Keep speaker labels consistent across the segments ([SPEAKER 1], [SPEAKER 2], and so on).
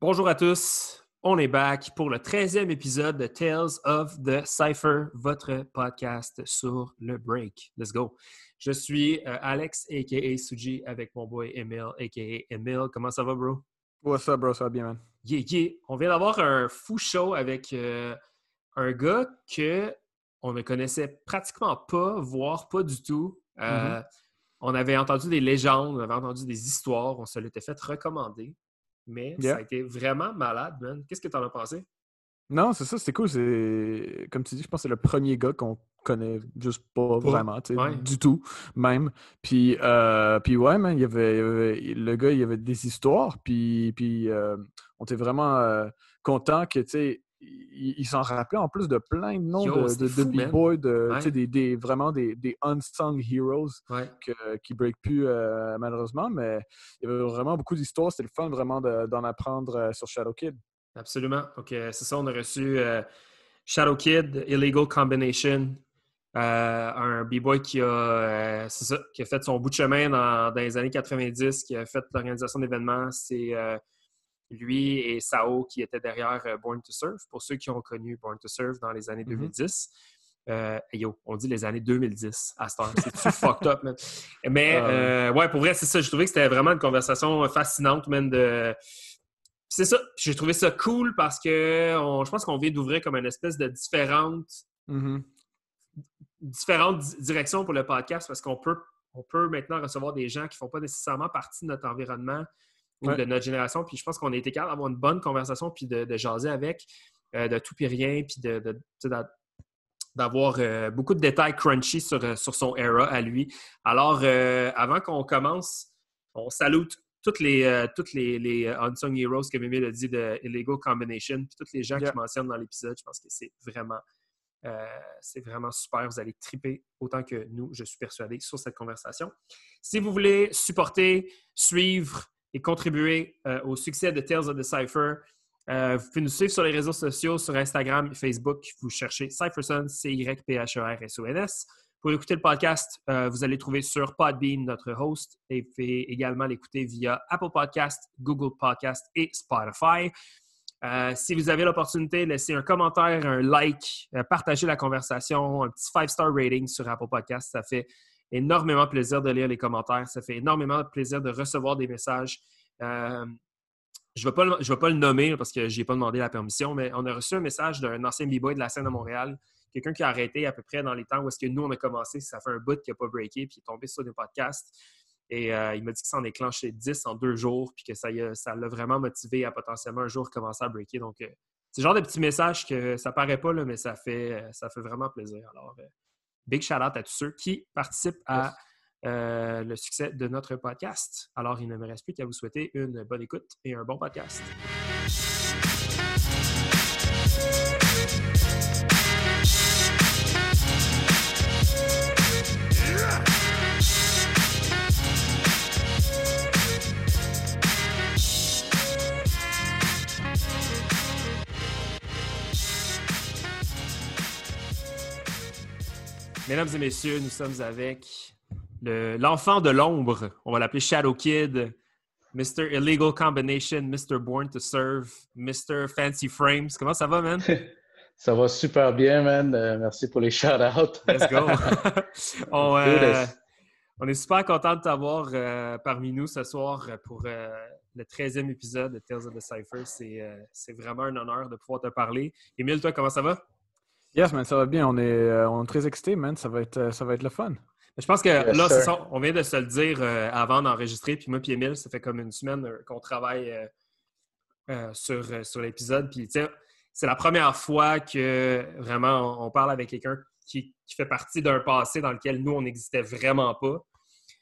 [SPEAKER 1] Bonjour à tous, on est back pour le 13e épisode de Tales of the Cypher, votre podcast sur le break. Let's go. Je suis euh, Alex, a.k.a. Suji, avec mon boy Emil, a.k.a. Emil. Comment ça va, bro?
[SPEAKER 2] What's up, bro? Ça va bien, man?
[SPEAKER 1] Yeah, yeah. On vient d'avoir un fou show avec euh, un gars que on ne connaissait pratiquement pas, voire pas du tout. Euh,
[SPEAKER 2] Mm-hmm.
[SPEAKER 1] On avait entendu des légendes, on avait entendu des histoires, on se l'était fait recommander. Mais ça
[SPEAKER 2] Yeah.
[SPEAKER 1] a été vraiment malade, man. Qu'est-ce que tu en as pensé?
[SPEAKER 2] Non, c'est ça, c'était cool. C'est comme tu dis, je pense que c'est le premier gars qu'on connaît juste pas, vraiment, tu sais,
[SPEAKER 1] ouais.
[SPEAKER 2] du tout, même. Puis, euh, puis ouais, man, il y avait, il y avait- le gars, il y avait des histoires, puis, puis euh, on était vraiment euh, content que, tu sais, il, il s'en rappelait en plus de plein de noms
[SPEAKER 1] Yo,
[SPEAKER 2] de, de, b-boys, de,
[SPEAKER 1] Ouais.
[SPEAKER 2] des, des- vraiment des, des unsung heroes
[SPEAKER 1] Ouais.
[SPEAKER 2] que- qui ne break plus euh, malheureusement, mais il y avait vraiment beaucoup d'histoires. C'était le fun vraiment de- d'en apprendre euh, sur Shadow Kid.
[SPEAKER 1] Absolument. Donc, c'est ça, on a reçu euh, Shadow Kid, Illegal Combination, euh, un b-boy qui a, ça, qui a fait son bout de chemin dans, dans les années 90, qui a fait l'organisation d'événements. C'est lui et Sao qui étaient derrière euh, Born to Surf. Pour ceux qui ont connu Born to Surf dans les années
[SPEAKER 2] Mhm.
[SPEAKER 1] 2010. Euh, hey, yo, on dit les années 2010 à cette heure. C'est-tu fucked up, man? Mais,
[SPEAKER 2] Ah ouais.
[SPEAKER 1] euh, ouais, pour vrai, c'est ça. Je trouvais que c'était vraiment une conversation fascinante, man, de... C'est ça. J'ai trouvé ça cool parce que on- je pense qu'on vient d'ouvrir comme une espèce de différente,
[SPEAKER 2] Mhm.
[SPEAKER 1] différentes di- directions pour le podcast parce qu'on peut, on peut maintenant recevoir des gens qui ne font pas nécessairement partie de notre environnement ou
[SPEAKER 2] Ouais.
[SPEAKER 1] de notre génération. Puis je pense qu'on a été capable d'avoir une bonne conversation puis de, de jaser avec, euh, de tout puis rien, puis de, d'avoir euh, beaucoup de détails crunchy sur, euh, sur son era à lui. Alors, euh, avant qu'on commence, on salute toutes les, euh, toutes les, les Unsung Heroes que Mimi a dit de Illegal Combination, puis tous les gens
[SPEAKER 2] Yeah.
[SPEAKER 1] qui mentionnent dans l'épisode. Je pense que c'est vraiment, c'est vraiment super. Vous allez triper autant que nous, je suis persuadé, sur cette conversation. Si vous voulez supporter, suivre et contribuer euh, au succès de Tales of the Cypher, euh, vous pouvez nous suivre sur les réseaux sociaux, sur Instagram et Facebook. Vous cherchez CypherSon, C-Y-P-H-E-R-S-O-N-S. Pour écouter le podcast, euh, vous allez trouver sur Podbean, notre host, et vous pouvez également l'écouter via Apple Podcast, Google Podcast et Spotify. Si vous avez l'opportunité, laissez un commentaire, un like, partagez la conversation, un petit 5-star rating sur Apple Podcast. Ça fait énormément plaisir de lire les commentaires. Ça fait énormément plaisir de recevoir des messages. Euh, je ne vais, pas le- nommer parce que je n'ai pas demandé la permission, mais on a reçu un message d'un ancien b-boy de la scène de Montréal, quelqu'un qui a arrêté à peu près dans les temps où est-ce que nous, on a commencé. Ça fait un bout qui n'a pas breaké, puis il est tombé sur des podcasts. Et euh, il m'a dit que ça en déclenché 10 en deux jours, puis que ça ça l'a vraiment motivé à potentiellement un jour commencer à breaker. Donc, euh, c'est le genre de petits messages que ça paraît pas, là, mais ça fait, ça fait vraiment plaisir. Alors, big shout out à tous ceux qui participent à euh, le succès de notre podcast. Alors, il ne me reste plus qu'à vous souhaiter une bonne écoute et un bon podcast. Mesdames et messieurs, nous sommes avec le- l'enfant de l'ombre. On va l'appeler Shadow Kid, Mr. Illegal Combination, Mr. Born to Serve, Mr. Fancy Frames. Comment ça va, man?
[SPEAKER 3] Ça va super bien, man. Euh, merci pour les shout-outs.
[SPEAKER 1] Let's go. on, euh, on est super content de t'avoir euh, parmi nous ce soir pour le 13e épisode de Tales of the Cypher. C'est c'est vraiment un honneur de pouvoir te parler. Émile, toi, comment ça va?
[SPEAKER 2] Yes, man, ça va bien. On est, euh, on est très excités, man. Ça va être, euh, ça va être le fun.
[SPEAKER 1] Je pense que
[SPEAKER 3] Yes,
[SPEAKER 1] là, ça, on vient de se le dire euh, avant d'enregistrer. Puis moi, puis Emile, ça fait comme une semaine euh, qu'on travaille euh, euh, sur, euh, sur l'épisode. Puis, tu sais, c'est la première fois que vraiment on, on parle avec quelqu'un qui, qui fait partie d'un passé dans lequel nous, on n'existait vraiment pas.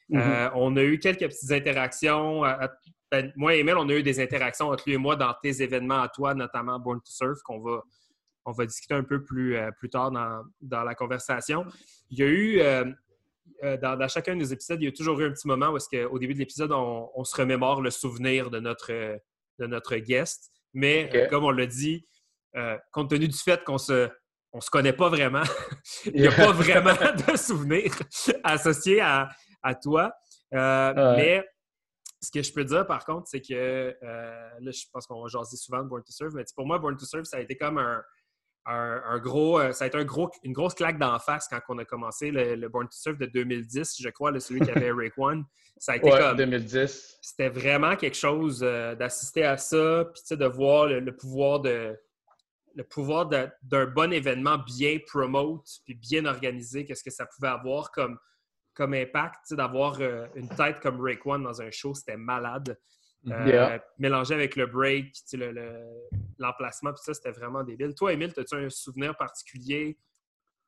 [SPEAKER 3] Mhm.
[SPEAKER 1] Euh, on a eu quelques petites interactions. à- à- ben, moi et Emile, on a eu des interactions entre lui et moi dans tes événements à toi, notamment Born to Surf, qu'on va, on va discuter un peu plus, euh, plus tard dans, dans la conversation. Il y a eu, euh, euh, dans, dans chacun des épisodes, il y a toujours eu un petit moment où est-ce qu'au début de l'épisode, on, on se remémore le souvenir de notre, de notre guest. Mais comme on l'a dit, compte tenu du fait qu'on se, on se connaît pas vraiment, il n'y a pas vraiment de souvenirs associés à, à toi. Euh. Mais ce que je peux dire, par contre, c'est que euh, là, je pense qu'on va jaser souvent de Born to Serve, mais pour moi, Born to Serve, ça a été comme un, un, gros, euh, ça a été un gros, une grosse claque d'en face quand on a commencé le, Born to Serve de 2010, je crois, celui qui avait Rick One. Ça a été
[SPEAKER 3] ouais,
[SPEAKER 1] comme
[SPEAKER 3] 2010.
[SPEAKER 1] C'était vraiment quelque chose euh, d'assister à ça, puis de voir le, pouvoir de le pouvoir d'un bon événement bien promote puis bien organisé, qu'est-ce que ça pouvait avoir comme, comme impact, d'avoir euh, une tête comme Rick One dans un show, c'était malade. Euh, mélangé avec le break, l'emplacement, puis ça, c'était vraiment débile. Toi, Emile, as-tu un souvenir particulier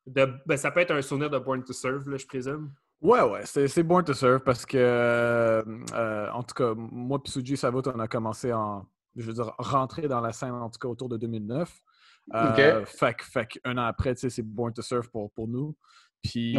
[SPEAKER 1] de. Ben, ça peut être un souvenir de Born to Serve, je présume?
[SPEAKER 2] Ouais, ouais, c'est Born to Serve parce que, euh, en tout cas, moi et Suji Savot, on a commencé en, je veux dire, rentrer dans la scène, en tout cas, autour de 2009. Euh, fait, fait un an après, c'est Born to Serve pour, pour nous. Puis,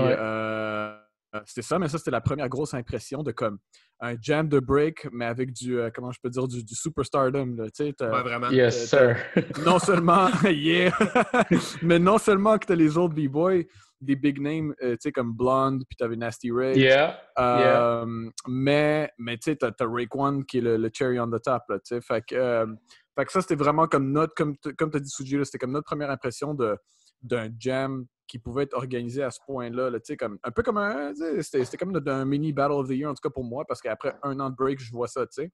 [SPEAKER 2] c'était ça, mais ça, c'était la première grosse impression de comme un jam de break, mais avec du, euh, comment je peux dire, du, du superstardom. Là,
[SPEAKER 1] ouais, vraiment.
[SPEAKER 3] Yes, sir.
[SPEAKER 2] non seulement, yeah, mais non seulement que tu as les autres B-boys, des big names, euh, tu sais, comme Blonde, puis tu avais Nasty Ray.
[SPEAKER 3] Yeah.
[SPEAKER 2] Euh, Mais, mais tu sais, tu as, One qui est le, cherry on the top, là, tu sais. Fait que, euh, fait que ça, c'était vraiment comme notre, comme, comme tu as dit, Suji, c'était comme notre première impression d'un jam qui pouvait être organisé à ce point-là. comme, un peu comme un. C'était comme un mini Battle of the Year, en tout cas pour moi, parce qu'après un an de break, je vois ça, tu sais.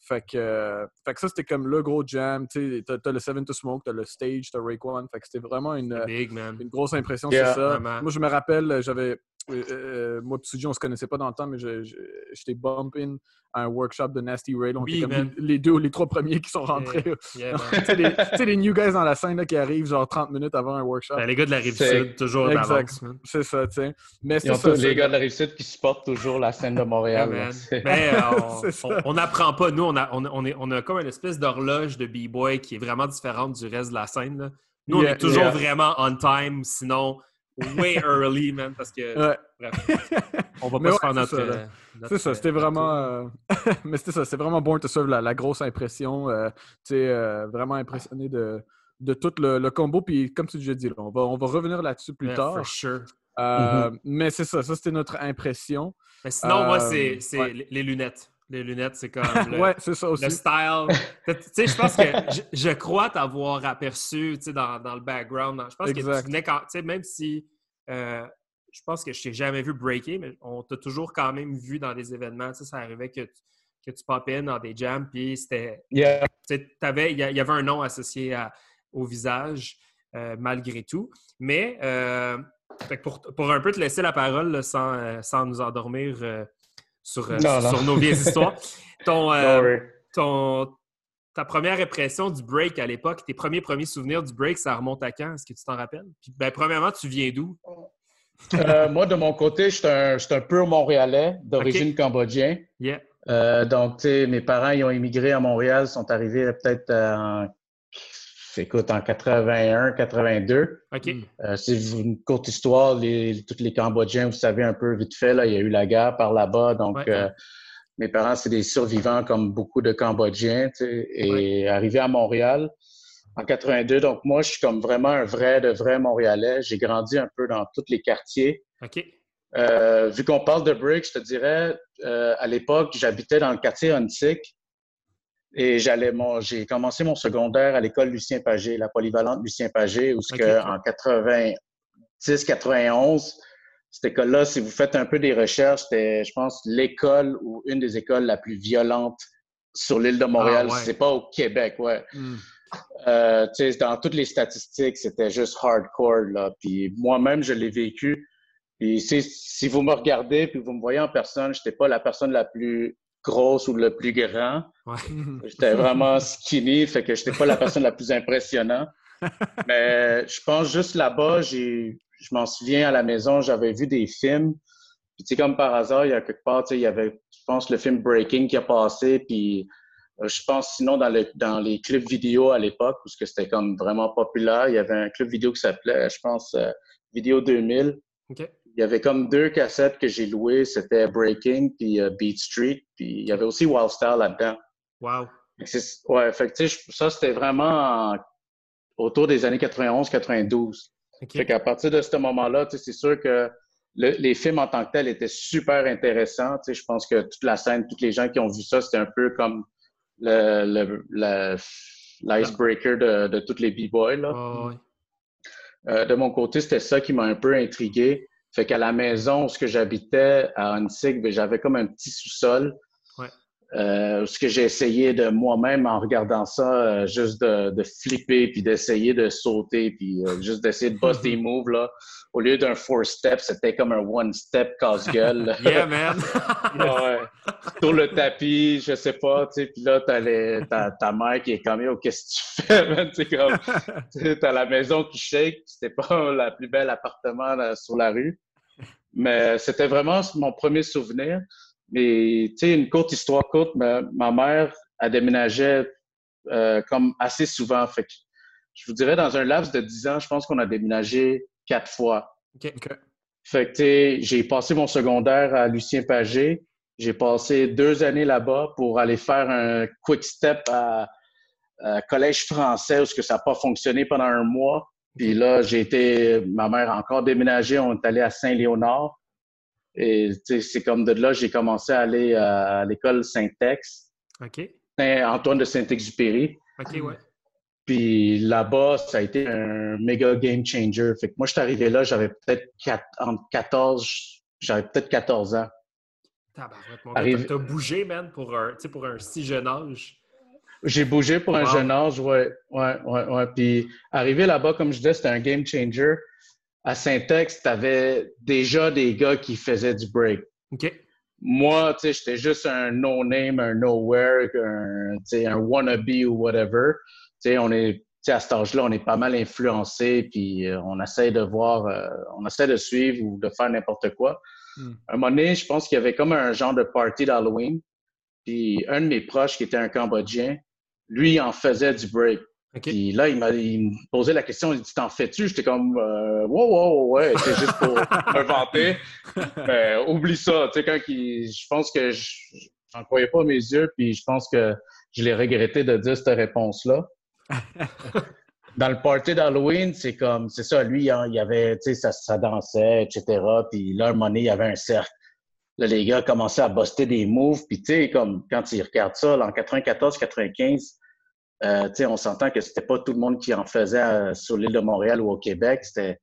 [SPEAKER 2] Fait que, fait que ça, c'était comme le gros jam. Tu sais, t'as le Seven to Smoke, t'as le stage, t'as One. Fait que c'était vraiment une, une grosse impression, c'est ça. Moi, je me rappelle, j'avais euh, euh, moi et on se connaissait pas dans le temps, mais j'étais bump in à un workshop de Nasty Ray. Donc, comme les, deux ou les trois premiers qui sont rentrés. tu sais, les, new guys dans la scène là, qui arrivent genre 30 minutes avant un workshop.
[SPEAKER 1] Ben, les gars de la Rive-Sud, toujours d'avance.
[SPEAKER 2] C'est ça, tu sais.
[SPEAKER 3] Mais c'est ça. Les gars de la Rive-Sud qui supportent toujours la scène de Montréal.
[SPEAKER 1] mais euh, on n'apprend pas. Nous, on a, on, est, on a comme une espèce d'horloge de B-boy qui est vraiment différente du reste de la scène. Nous, on est toujours vraiment on time. Sinon, way early, man, parce que. on va pas se faire notre.
[SPEAKER 2] Euh, c'est ça, c'était vraiment. Euh, mais c'était ça, c'est vraiment Born to Serve, la, grosse impression. Euh, tu sais, vraiment impressionné de, de tout le, combo. Puis, comme tu l'as dit, on, va, on va revenir là-dessus plus tard.
[SPEAKER 1] For sure.
[SPEAKER 2] Mm-hmm. Mais c'est ça, ça c'était notre impression.
[SPEAKER 1] Mais sinon, moi, c'est les lunettes. Les lunettes, c'est comme le,
[SPEAKER 2] ouais, ça aussi.
[SPEAKER 1] le style. tu sais, je pense que je, crois t'avoir aperçu dans, dans le background. Je pense que tu venais quand, tu sais, même si euh, je pense que je t'ai jamais vu breaker, mais on t'a toujours quand même vu dans des événements. Tu sais, ça arrivait que tu, que tu popais dans des jams, puis c'était.
[SPEAKER 3] Yeah.
[SPEAKER 1] Il y, avait un nom associé au visage, euh, malgré tout. Mais euh, pour, pour, un peu te laisser la parole sans, sans nous endormir sur, sur, nos vieilles histoires. Ton, euh, ton, ta première impression du break à l'époque, tes premiers premiers souvenirs du break, ça remonte à quand? Est-ce que tu t'en rappelles? Puis, ben, premièrement, tu viens d'où?
[SPEAKER 3] Euh, moi, de mon côté, je suis un, un, pur Montréalais, d'origine cambodgienne.
[SPEAKER 1] Yeah.
[SPEAKER 3] Euh, donc, mes parents, ils ont immigré à Montréal, sont arrivés peut-être en écoute, en 81, 82.
[SPEAKER 1] OK.
[SPEAKER 3] Euh, c'est une courte histoire. Les, tous les Cambodgiens, vous savez un peu vite fait, là, il y a eu la guerre par là-bas. Donc, euh, mes parents, c'est des survivants comme beaucoup de Cambodgiens. et arrivé à Montréal en 82, donc moi, je suis comme vraiment un vrai, de vrai Montréalais. J'ai grandi un peu dans tous les quartiers.
[SPEAKER 1] OK.
[SPEAKER 3] Euh, vu qu'on parle de brick, je te dirais, à l'époque, j'habitais dans le quartier Huntsic. Et j'allais mon, j'ai commencé mon secondaire à l'école Lucien Pagé, la polyvalente Lucien Pagé, où que, en 90, 91, cette école-là, si vous faites un peu des recherches, c'était, je pense, l'école ou une des écoles la plus violente sur l'île de Montréal. Ah, C'est pas au Québec, ouais. Hmm. Euh, dans toutes les statistiques, c'était juste hardcore. Là. Puis moi-même, je l'ai vécu. Puis si vous me regardez puis vous me voyez en personne, je n'étais pas la personne la plus grosse ou le plus grand. J'étais vraiment skinny, fait que j'étais pas la personne la plus impressionnante. Mais je pense juste là-bas, j'ai, je m'en souviens à la maison, j'avais vu des films. Puis tu sais, comme par hasard, il y a quelque part, tu sais, il y avait, je pense, le film Breaking qui a passé, puis euh, je pense sinon dans, le, dans les clips vidéo à l'époque, parce que c'était comme vraiment populaire, il y avait un clip vidéo qui s'appelait, je pense, euh, Vidéo 2000.
[SPEAKER 1] OK
[SPEAKER 3] il y avait comme deux cassettes que j'ai louées. C'était Breaking puis euh, Beat Street. Puis il y avait aussi Wild Style là-dedans.
[SPEAKER 1] Wow.
[SPEAKER 3] Ouais, fait que, ça, c'était vraiment autour des années 91-92. Fait qu'à partir de ce moment-là, c'est sûr que les films en tant que tels étaient super intéressants. Je pense que toute la scène, tous les gens qui ont vu ça, c'était un peu comme le, l'icebreaker de, de tous les b-boys. Là. Euh, de mon côté, c'était ça qui m'a un peu intrigué. Fait qu'à la maison où j'habitais à Hansig, ben, j'avais comme un petit sous-sol euh, ce que j'ai essayé de moi-même en regardant ça, euh, juste de, de, flipper, puis d'essayer de sauter, puis euh, juste d'essayer de bosser des moves, là. Au lieu d'un four-step, c'était comme un one-step casse-gueule.
[SPEAKER 1] yeah, man!
[SPEAKER 3] ouais. Sur le tapis, je sais pas, tu sais, puis là, t'as, les, ta mère qui est comme, oh, qu'est-ce que tu fais, man? Tu comme, t'as la maison qui shake, c'était pas la plus belle appartement sur la rue. Mais c'était vraiment mon premier souvenir. Mais, tu sais, une courte histoire courte, ma, ma mère a déménagé euh, comme assez souvent. Fait que, je vous dirais, dans un laps de 10 ans, je pense qu'on a déménagé quatre fois.
[SPEAKER 1] OK.
[SPEAKER 3] Fait que, tu sais, j'ai passé mon secondaire à Lucien Pagé. J'ai passé deux années là-bas pour aller faire un quick step à, collège français où que ça n'a pas fonctionné pendant un mois. Puis là, j'ai été, ma mère a encore déménagé. On est allé à Saint-Léonard. Et c'est comme de là, j'ai commencé à aller à l'école Saint-Ex.
[SPEAKER 1] OK.
[SPEAKER 3] Antoine de Saint-Exupéry.
[SPEAKER 1] OK, ouais.
[SPEAKER 3] Puis là-bas, ça a été un méga game changer. Fait que moi, je suis arrivé là, j'avais peut-être entre 14, j'avais peut-être 14 ans.
[SPEAKER 1] Arrive... T'as bougé, man, pour un, pour un si jeune âge.
[SPEAKER 3] J'ai bougé pour un jeune âge, ouais. Ouais, ouais, ouais. Puis arrivé là-bas, comme je disais, c'était un game changer à Syntex, tu avais déjà des gars qui faisaient du break.
[SPEAKER 1] OK.
[SPEAKER 3] Moi, tu sais, j'étais juste un no-name, un nowhere, un, un wannabe ou whatever. Tu sais, on est, à cet âge-là, on est pas mal influencé, puis euh, on essaie de voir, euh, on essaie de suivre ou de faire n'importe quoi. Hmm. Un moment donné, je pense qu'il y avait comme un genre de party d'Halloween. Puis un de mes proches, qui était un Cambodgien, lui, en faisait du break. Puis là, il, m'a, me posait la question, il dit T'en fais-tu? J'étais comme euh, Wow, wow, ouais, c'est juste pour me vanter. Mais oublie ça. Tu sais, quand je pense que je n'en croyais pas mes yeux, puis je pense que je l'ai regretté de dire cette réponse-là. Dans le party d'Halloween, c'est comme, c'est ça, lui, il y avait, tu sais, ça, ça, dansait, etc. Puis là, un moment donné, il y avait un cercle. Là, les gars commençaient à buster des moves. Puis, tu sais, comme quand ils regardent ça, là, en 94-95, euh, on s'entend que c'était pas tout le monde qui en faisait euh, sur l'île de Montréal ou au Québec. C'était,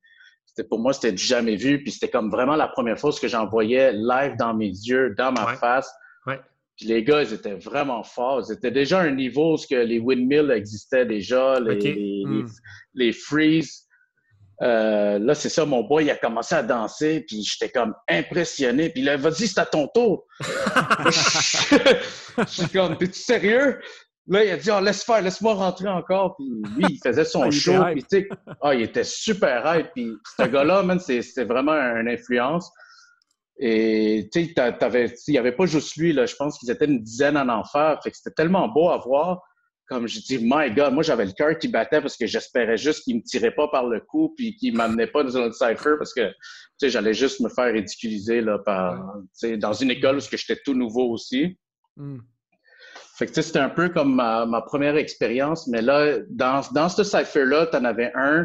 [SPEAKER 3] pour moi, c'était du jamais vu. Puis c'était comme vraiment la première fois que j'en voyais live dans mes yeux, dans ma face. Puis les gars, ils étaient vraiment forts. Ils étaient déjà à un niveau où que les windmills existaient déjà, les, les, hmm. freeze. Euh, là, c'est ça, mon boy, il a commencé à danser, puis j'étais comme impressionné. Puis là, vas-y, c'est à ton tour. Je suis comme, t'es-tu sérieux? Là, il a dit, oh, laisse faire, laisse-moi rentrer encore. Puis lui, il faisait son ah, show. Puis, tu sais, ah, il était super hype. Puis ce gars-là, man, c'est vraiment une influence. Et tu sais, il n'y avait pas juste lui, là. Je pense qu'ils étaient une dizaine en enfer. Fait que c'était tellement beau à voir. Comme je dis, my God, moi, j'avais le cœur qui battait parce que j'espérais juste qu'il me tirait pas par le cou puis qu'il m'amenait pas dans un cypher parce que, tu sais, j'allais juste me faire ridiculiser, là, par, tu sais, dans une école où j'étais tout nouveau aussi. Hmm. Fait que c'était un peu comme ma, première expérience, mais là, dans, dans ce cipher-là, tu en avais un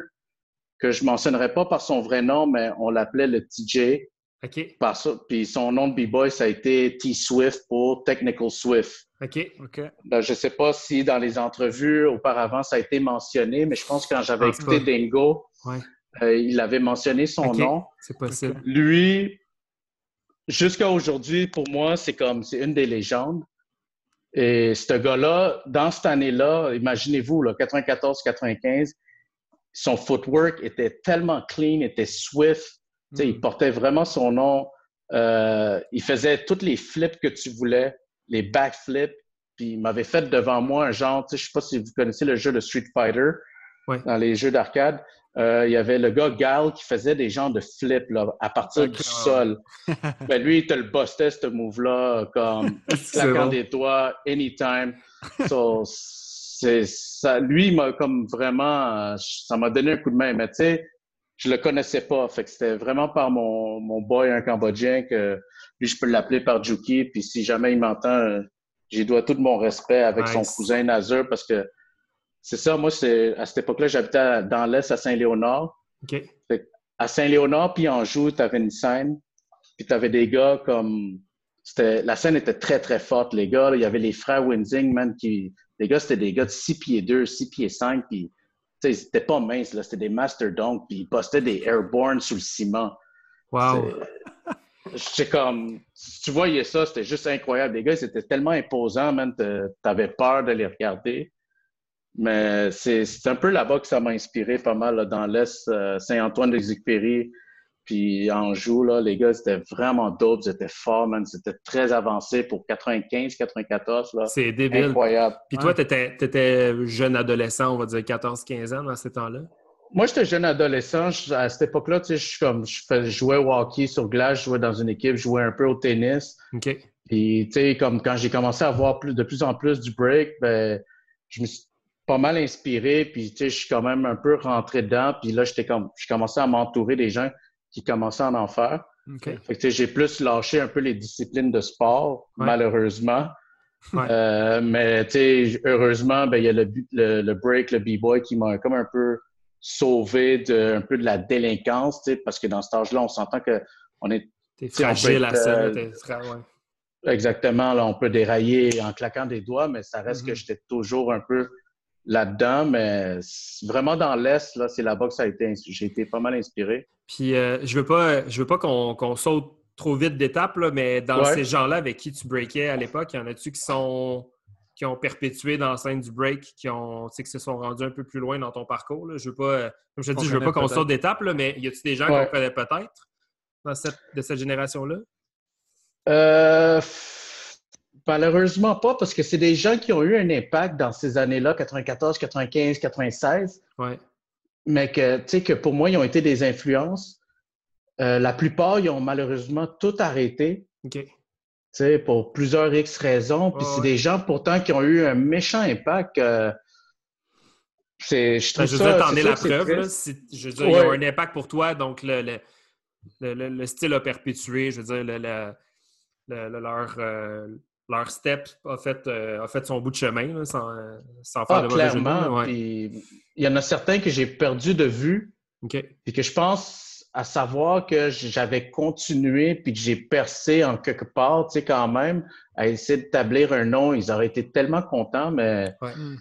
[SPEAKER 3] que je mentionnerai pas par son vrai nom, mais on l'appelait le TJ.
[SPEAKER 1] OK.
[SPEAKER 3] Par ça, puis son nom de B-Boy, ça a été T-Swift pour Technical Swift.
[SPEAKER 1] OK. OK.
[SPEAKER 3] Ben, je sais pas si dans les entrevues auparavant ça a été mentionné, mais je pense que quand j'avais écouté Dingo, euh, il avait mentionné son nom.
[SPEAKER 1] C'est possible.
[SPEAKER 3] Lui, jusqu'à aujourd'hui, pour moi, c'est comme, c'est une des légendes. Et ce gars-là, dans cette année-là, imaginez-vous, 94-95, son footwork était tellement clean, était swift. Il hmm. portait vraiment son nom. Euh, il faisait tous les flips que tu voulais, les backflips. Puis il m'avait fait devant moi un genre, je ne sais pas si vous connaissez le jeu de Street Fighter dans les jeux d'arcade. Euh, il y avait le gars Gal qui faisait des genres de flips là, à partir du sol. ben, lui, il te le bustait, ce move-là, comme claquant des doigts, anytime. So, ça, lui, m'a comme vraiment, ça m'a donné un coup de main. Mais tu sais, je le connaissais pas. Fait que c'était vraiment par mon, mon boy, un Cambodgien, que lui, je peux l'appeler par Juki. Puis si jamais il m'entend, j'y dois tout mon respect avec son cousin Nazur parce que c'est ça, moi, c'est à cette époque-là, j'habitais dans l'Est à Saint-Léonard.
[SPEAKER 1] OK.
[SPEAKER 3] à Saint-Léonard puis Anjou, tu avais une scène, puis tu avais des gars comme. La scène était très, très forte, les gars. Il y avait les frères Winzing, man, qui. Les gars, c'était des gars de 6 pieds 2, 6 pieds 5, puis. C'était pas mince, là. C'était des Master Dunk, puis ils postaient des Airborne sous le ciment.
[SPEAKER 1] Wow!
[SPEAKER 3] J'étais comme. Tu voyais ça, c'était juste incroyable. Les gars, c'était tellement imposant, man. T'avais peur de les regarder. Mais c'est un peu là-bas que ça m'a inspiré pas mal, dans l'Est, euh, Saint-Antoine-d'Exupéry, puis Anjou, là, les gars, c'était vraiment dope, c'était fort, man. C'était très avancé pour 95, 94, là.
[SPEAKER 1] C'est débile.
[SPEAKER 3] Incroyable.
[SPEAKER 1] Puis toi, tu étais, jeune adolescent, on va dire 14-15 ans dans ces temps-là?
[SPEAKER 3] Moi, j'étais jeune adolescent. à cette époque-là, tu sais, je, comme, je, jouais au hockey sur glace, je jouais dans une équipe, je jouais un peu au tennis.
[SPEAKER 1] OK.
[SPEAKER 3] Puis, tu sais, comme quand j'ai commencé à voir plus, de plus en plus du break, ben, je me suis pas mal inspiré, puis tu sais, je suis quand même un peu rentré dedans, puis là, j'étais comme, je commençais à m'entourer des gens qui commençaient à en faire.
[SPEAKER 1] Okay.
[SPEAKER 3] Fait que, j'ai plus lâché un peu les disciplines de sport, malheureusement. Euh, mais tu sais, heureusement, ben, il y a le, le, break, le b-boy qui m'a comme un peu sauvé de un peu de la délinquance, tu sais, parce que dans cet âge-là, on s'entend que on est
[SPEAKER 1] T'es fragile à ça, euh,
[SPEAKER 3] Exactement, là, on peut dérailler en claquant des doigts, mais ça reste que mm-hmm. j'étais toujours un peu là-dedans, mais vraiment dans l'Est, là, c'est là-bas que ça a été, j'ai été pas mal inspiré.
[SPEAKER 1] Puis euh, je veux pas, je veux pas qu'on saute trop vite d'étapes, mais dans ces gens-là avec qui tu breakais à l'époque, y en a-tu qui sont qui ont perpétué dans la scène du break, qui ont, qui se sont rendus un peu plus loin dans ton parcours? Là? Je veux pas, comme je te dis, je veux pas qu'on saute d'étapes, mais y a-tu des gens qu'on connaît peut-être dans cette, de cette génération-là?
[SPEAKER 3] Euh, Malheureusement pas, parce que c'est des gens qui ont eu un impact dans ces années-là, 94, 95, 96.
[SPEAKER 1] Ouais.
[SPEAKER 3] Mais que, tu sais, que pour moi, ils ont été des influences. Euh, la plupart, ils ont malheureusement tout arrêté.
[SPEAKER 1] OK.
[SPEAKER 3] Tu sais, pour plusieurs X raisons. Puis c'est des gens pourtant qui ont eu un méchant impact. Euh, c'est, je trouve
[SPEAKER 1] ben, je
[SPEAKER 3] ça,
[SPEAKER 1] t'en la preuve. je veux dire, ils ont un impact pour toi, donc le, le, le, style a perpétué. Je veux dire, leur, euh, leur step a fait, euh, a fait son bout de chemin sans, sans, faire
[SPEAKER 3] ah, de clairement. il y en a certains que j'ai perdu de vue.
[SPEAKER 1] Et
[SPEAKER 3] que je pense à savoir que j'avais continué puis que j'ai percé en quelque part, tu sais, quand même, à essayer d'établir un nom. Ils auraient été tellement contents, mais
[SPEAKER 1] hmm.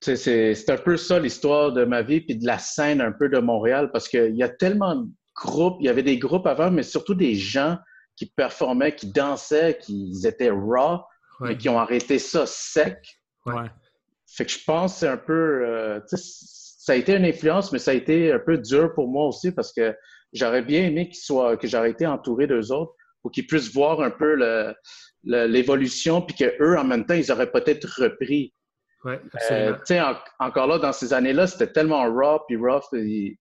[SPEAKER 3] c'est un peu ça l'histoire de ma vie puis de la scène un peu de Montréal parce qu'il y a tellement de groupes, il y avait des groupes avant, mais surtout des gens qui performaient, qui dansaient, qui étaient raw, mais qui ont arrêté ça sec.
[SPEAKER 1] Ouais.
[SPEAKER 3] Fait que je pense que c'est un peu. Euh, ça a été une influence, mais ça a été un peu dur pour moi aussi parce que j'aurais bien aimé qu'ils soient, que j'aurais été entouré d'eux autres pour qu'ils puissent voir un peu l'évolution, puis qu'eux, en même temps, ils auraient peut-être repris.
[SPEAKER 1] Ouais,
[SPEAKER 3] euh, encore là, dans ces années-là, c'était tellement raw puis rough. Et,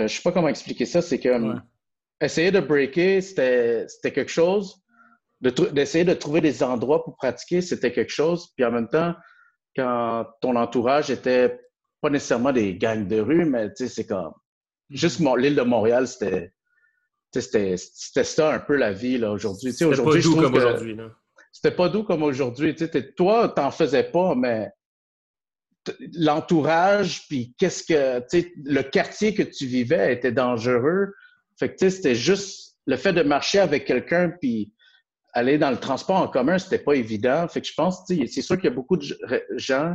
[SPEAKER 3] euh, je sais pas comment expliquer ça. C'est que essayer de breaker, c'était quelque chose. D'essayer de, trouver des endroits pour pratiquer, c'était quelque chose. Puis en même temps, quand ton entourage était pas nécessairement des gangs de rue, mais tu sais, c'est comme. Juste l'île de Montréal, c'était. C'était ça un peu la vie là aujourd'hui.
[SPEAKER 1] C'était pas doux comme aujourd'hui.
[SPEAKER 3] C'était pas doux comme aujourd'hui. Toi, t'en faisais pas, mais l'entourage, puis qu'est-ce que, le quartier que tu vivais était dangereux. Fait que, c'était juste le fait de marcher avec quelqu'un puis aller dans le transport en commun, c'était pas évident. Fait que je pense, c'est sûr qu'il y a beaucoup de gens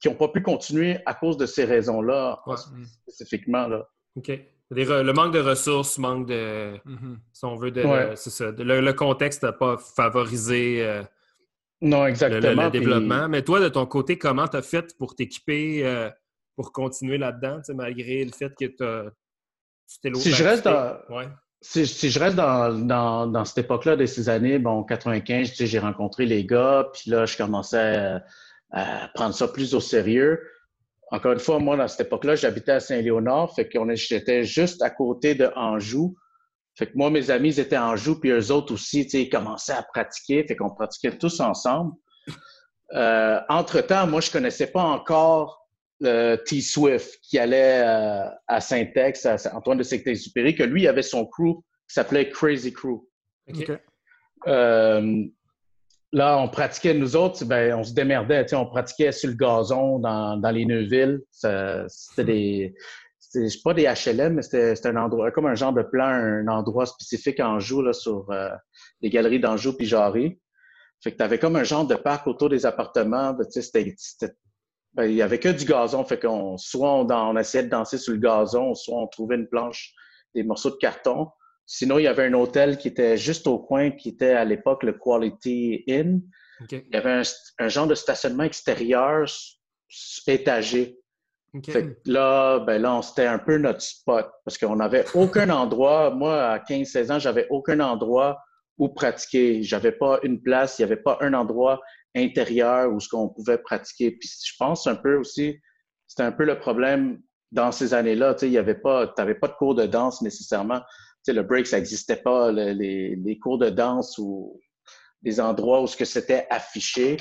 [SPEAKER 3] qui n'ont pas pu continuer à cause de ces raisons-là, spécifiquement. Là.
[SPEAKER 1] OK. Le manque de ressources, manque de. Mm-hmm. Si on veut, de, c'est ça. le, contexte n'a pas favorisé euh,
[SPEAKER 3] non, exactement,
[SPEAKER 1] le, développement. Mais toi, de ton côté, comment tu as fait pour t'équiper, euh, pour continuer là-dedans, malgré le fait que tu as
[SPEAKER 3] si je reste dans, si, je reste dans, dans, cette époque-là de ces années, bon, 95, tu sais, j'ai rencontré les gars, puis là, je commençais à, prendre ça plus au sérieux. Encore une fois, moi, dans cette époque-là, j'habitais à Saint-Léonard, fait qu'on j'étais juste à côté de Anjou. Fait que moi, mes amis, ils étaient à Anjou, puis eux autres aussi, tu sais, ils commençaient à pratiquer, fait qu'on pratiquait tous ensemble. Euh, entre-temps, moi, je connaissais pas encore T-Swift qui allait euh, à Saint-Ex, à Antoine de Saint-Exupéry, que lui avait son crew qui s'appelait Crazy Crew. Euh, là, on pratiquait, nous autres, ben, on se démerdait, on pratiquait sur le gazon dans, les Neuville. C'était des c'était pas des HLM, mais c'était un endroit, comme un genre de plan, un endroit spécifique en Anjou, là, sur euh, les galeries d'Anjou puis Jarry. Fait que t'avais comme un genre de parc autour des appartements. Ben, c'était, ben, il y avait que du gazon. Fait qu'on, soit on, on, essayait de danser sur le gazon, soit on trouvait une planche, des morceaux de carton. Sinon, il y avait un hôtel qui était juste au coin, qui était à l'époque le Quality Inn. Il y avait un, genre de stationnement extérieur étagé. Fait que là, ben là, c'était un peu notre spot parce qu'on n'avait aucun endroit. Moi, à 15-16 ans, j'avais aucun endroit où pratiquer. J'avais pas une place, il n'y avait pas un endroit intérieur où ce qu'on pouvait pratiquer. Puis je pense un peu aussi, c'était un peu le problème dans ces années-là. Tu sais, il y avait pas, t'avais pas de cours de danse nécessairement. Tu sais, le break, ça n'existait pas. les, les, cours de danse ou des endroits où ce que c'était affiché.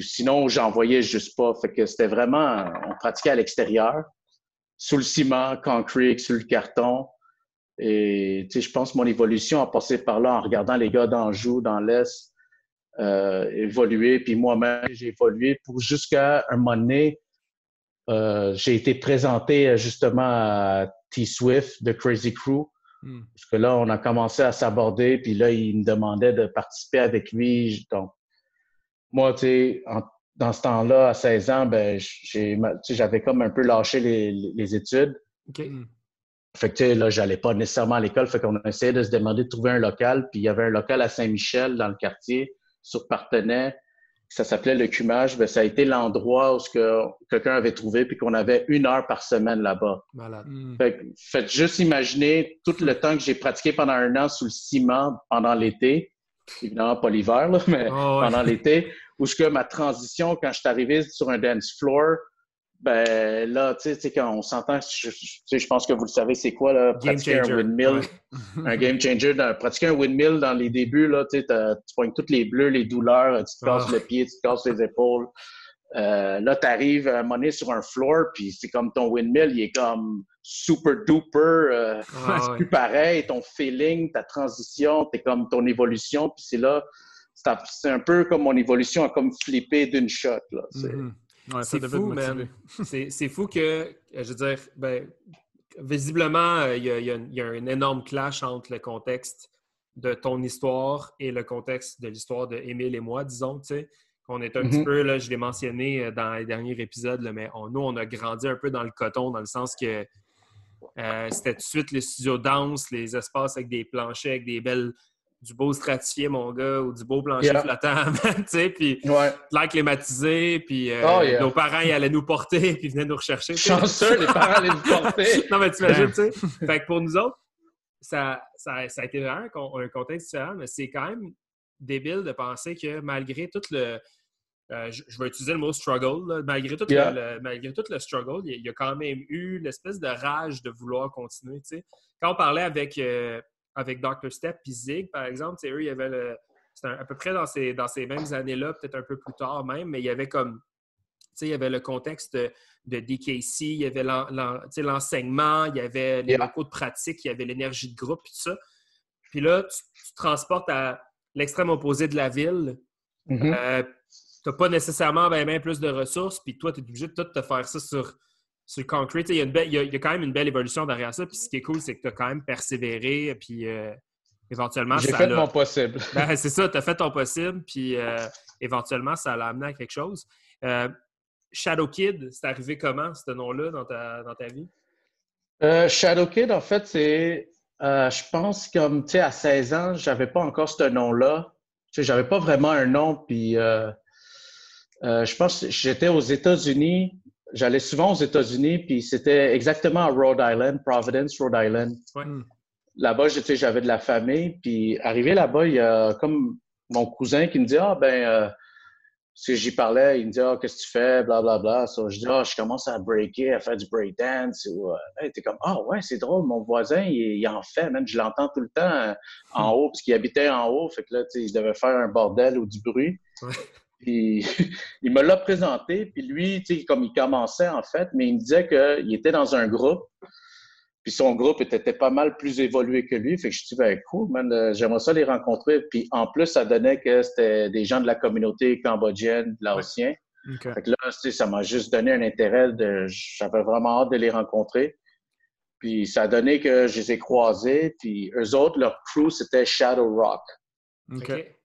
[SPEAKER 3] Sinon, j'en voyais juste pas. Fait que c'était vraiment, on pratiquait à l'extérieur, sous le ciment, concrete, sur le carton. Et tu sais, je pense que mon évolution a passé par là en regardant les gars d'Anjou, dans l'Est, euh, évoluer. Puis moi-même, j'ai évolué pour jusqu'à un moment donné, euh, j'ai été présenté justement à T-Swift de Crazy Crew. Hmm. Parce que là, on a commencé à s'aborder, puis là, il me demandait de participer avec lui. Donc, moi, tu sais, dans ce temps-là, à 16 ans, ben, j'avais comme un peu lâché les, études.
[SPEAKER 1] OK. Hmm.
[SPEAKER 3] Fait que, tu sais, là, j'allais pas nécessairement à l'école. Fait qu'on a essayé de se demander de trouver un local. Puis il y avait un local à Saint-Michel, dans le quartier, sur Partenay. Ça s'appelait le Cumage. Ben, ça a été l'endroit où que quelqu'un avait trouvé puis qu'on avait une heure par semaine là-bas.
[SPEAKER 1] Malade.
[SPEAKER 3] Hmm. Fait faites juste imaginer tout le temps que j'ai pratiqué pendant un an sous le ciment pendant l'été évidemment pas l'hiver, mais ah pendant l'été, où ce que ma transition, quand je suis arrivé sur un dance floor, ben là, tu sais, quand on s'entend, je, je, pense que vous le savez, c'est quoi, là, pratiquer un windmill, un game changer, pratiquer un windmill dans les débuts, là, tu poignes toutes les bleus, les douleurs, tu te casses ah. le pied, tu te casses les épaules. Euh, là, tu arrives à moment sur un floor, puis c'est comme ton windmill, il est comme super duper, euh, ah, c'est plus pareil, ton feeling, ta transition, t'es comme ton évolution, puis c'est là, c'est un peu comme mon évolution a comme flippé d'une shot. Là,
[SPEAKER 1] mm-hmm. c'est fou, man. c'est fou que, je veux dire, ben, visiblement, il y, a, il y, a, un énorme clash entre le contexte de ton histoire et le contexte de l'histoire de Émile et moi, disons, tu sais. On est un petit mhm. peu, là, je l'ai mentionné euh, dans les derniers épisodes, mais nous, on a grandi un peu dans le coton, dans le sens que euh, c'était tout de suite les studios danse, les espaces avec des planchers, avec des belles, du beau stratifié, mon gars, ou du beau plancher flottant, tu sais, puis l'air climatisé, puis euh, oh, nos parents ils allaient nous porter, puis ils venaient nous rechercher.
[SPEAKER 3] Chanceux, les parents allaient nous porter.
[SPEAKER 1] non, mais tu imagines, tu sais. Fait que pour nous autres, ça, ça, a été vraiment un contexte différent, mais c'est quand même débile de penser que malgré tout le, euh, je, vais utiliser le mot struggle. Malgré, tout le, malgré tout le struggle, il y, a, quand même eu l'espèce de rage de vouloir continuer. Quand on parlait avec, euh, avec Dr. Step et Zig, par exemple, eux, il y avait le. C'était à peu près dans ces, dans ces mêmes années-là, peut-être un peu plus tard même, mais il y avait comme. Il y avait le contexte de, DKC, il y avait l'enseignement, il y avait les locaux de pratique, il y avait l'énergie de groupe, tout ça. Puis là, tu, transportes à l'extrême opposé de la ville.
[SPEAKER 3] Mm-hmm.
[SPEAKER 1] Euh, tu n'as pas nécessairement bien, plus de ressources, puis toi, tu es obligé de tout te faire ça sur, sur le concrete. Il y, a il, y a, quand même une belle évolution derrière ça. Puis ce qui est cool, c'est que tu as quand même persévéré, puis euh, éventuellement,
[SPEAKER 3] J'ai fait mon possible.
[SPEAKER 1] Ben, c'est ça, tu as fait ton possible, puis euh, éventuellement, ça l'a amené à quelque chose. Euh, Shadow Kid, c'est arrivé comment, ce nom-là, dans ta, dans ta vie?
[SPEAKER 3] Shadow Kid, en fait, c'est. je pense comme, tu sais, à 16 ans, j'avais pas encore ce nom-là. Tu sais, j'avais pas vraiment un nom, puis je pense que j'étais aux États-Unis. J'allais souvent aux États-Unis, puis c'était exactement à Rhode Island, Providence, Rhode Island.
[SPEAKER 1] Hmm.
[SPEAKER 3] Là-bas, j'avais de la famille. Puis arrivé là-bas, il y a comme mon cousin qui me dit Ah, ben, euh, si j'y parlais, il me dit Ah, qu'est-ce que tu fais, blablabla. Bla, je dis Ah, je commence à breaker, à faire du breakdance. Ou, euh, comme Ah, ouais, c'est drôle, mon voisin, il, en fait, même, je l'entends tout le temps en hmm. haut, parce qu'il habitait en haut. Fait que là, il devait faire un bordel ou du bruit. Puis il me l'a présenté, puis lui, tu sais, comme il commençait en fait, mais il me disait qu'il était dans un groupe, puis son groupe était, pas mal plus évolué que lui. Fait que je me suis dit, ben cool, man, euh, j'aimerais ça les rencontrer. Puis en plus, ça donnait que c'était des gens de la communauté cambodgienne, laotien.
[SPEAKER 1] Ouais.
[SPEAKER 3] Fait que là, ça m'a juste donné un intérêt de. J'avais vraiment hâte de les rencontrer. Puis ça a donné que je les ai croisés. Puis eux autres, leur crew, c'était Shadow Rock.
[SPEAKER 2] OK.
[SPEAKER 1] OK.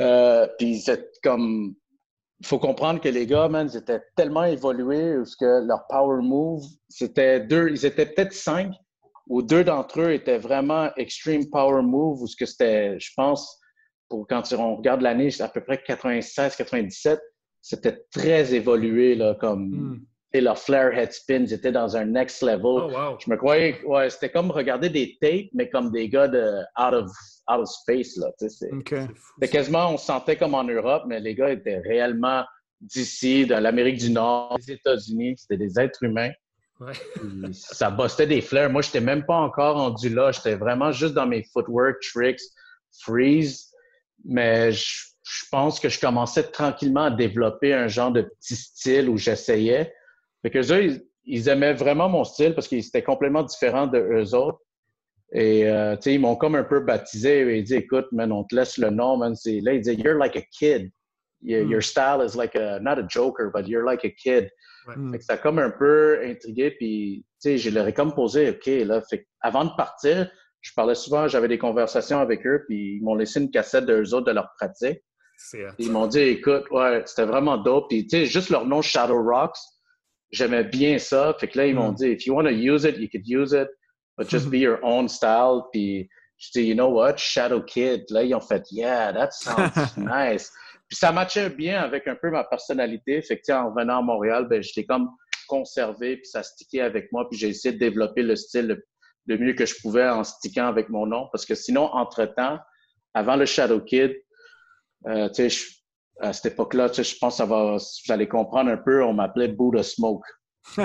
[SPEAKER 3] Euh, puis c'est comme. Il faut comprendre que les gars, man, ils étaient tellement évolués parce que leur power move, c'était deux. Ils étaient peut-être cinq, ou deux d'entre eux étaient vraiment extreme power move, ou ce que c'était, je pense, pour quand on regarde l'année, à peu près 96-97, c'était très évolué, là, comme.
[SPEAKER 2] Hmm.
[SPEAKER 3] Leur flare head spin, ils étaient dans un next level.
[SPEAKER 1] Oh, wow.
[SPEAKER 3] Je me croyais, ouais, c'était comme regarder des tapes, mais comme des gars de out of, out of space, là. c'était quasiment, on se sentait comme en Europe, mais les gars étaient réellement d'ici, de l'Amérique du Nord, des États-Unis. C'était des êtres humains.
[SPEAKER 1] Ouais.
[SPEAKER 3] Ça bustait des flares. Moi, j'étais même pas encore rendu là. J'étais vraiment juste dans mes footwork, tricks, freeze. Mais je, je pense que je commençais tranquillement à développer un genre de petit style où j'essayais. Fait que eux, ils, ils aimaient vraiment mon style parce qu'ils étaient complètement différents de eux autres. Et euh, tu sais, ils m'ont comme un peu baptisé. Ils dit, écoute, man, on te laisse le nom, man. C'est- Là, ils disaient, you're like a kid. Your,
[SPEAKER 2] Hmm.
[SPEAKER 3] your style is like a, not a joker, but you're like a kid.
[SPEAKER 2] Hmm.
[SPEAKER 3] Fait que ça a comme un peu intrigué, puis tu sais, je leur ai comme posé, OK, là, fait avant de partir, je parlais souvent, j'avais des conversations avec eux, puis ils m'ont laissé une cassette d'eux autres de leur pratique. Ils m'ont dit, écoute, ouais, c'était vraiment dope. Puis tu sais, juste leur nom Shadow Rocks, j'aimais bien ça. Fait que là, ils m'ont
[SPEAKER 2] Mm.
[SPEAKER 3] dit, if you want to use it, you could use it, but just be your own style. Puis je dis, you know what, Shadow Kid. Là, ils ont fait, yeah, that sounds nice. Puis ça matchait bien avec un peu ma personnalité. Fait que, en revenant à Montréal, ben, je l'ai comme conservé, puis ça stickait avec moi, puis j'ai essayé de développer le style le, le mieux que je pouvais en stickant avec mon nom. Parce que sinon, entre-temps, avant le Shadow Kid, euh, tu sais, je- à cette époque-là, tu sais, je pense que ça va, vous allez comprendre un peu, on m'appelait Buddha Smoke.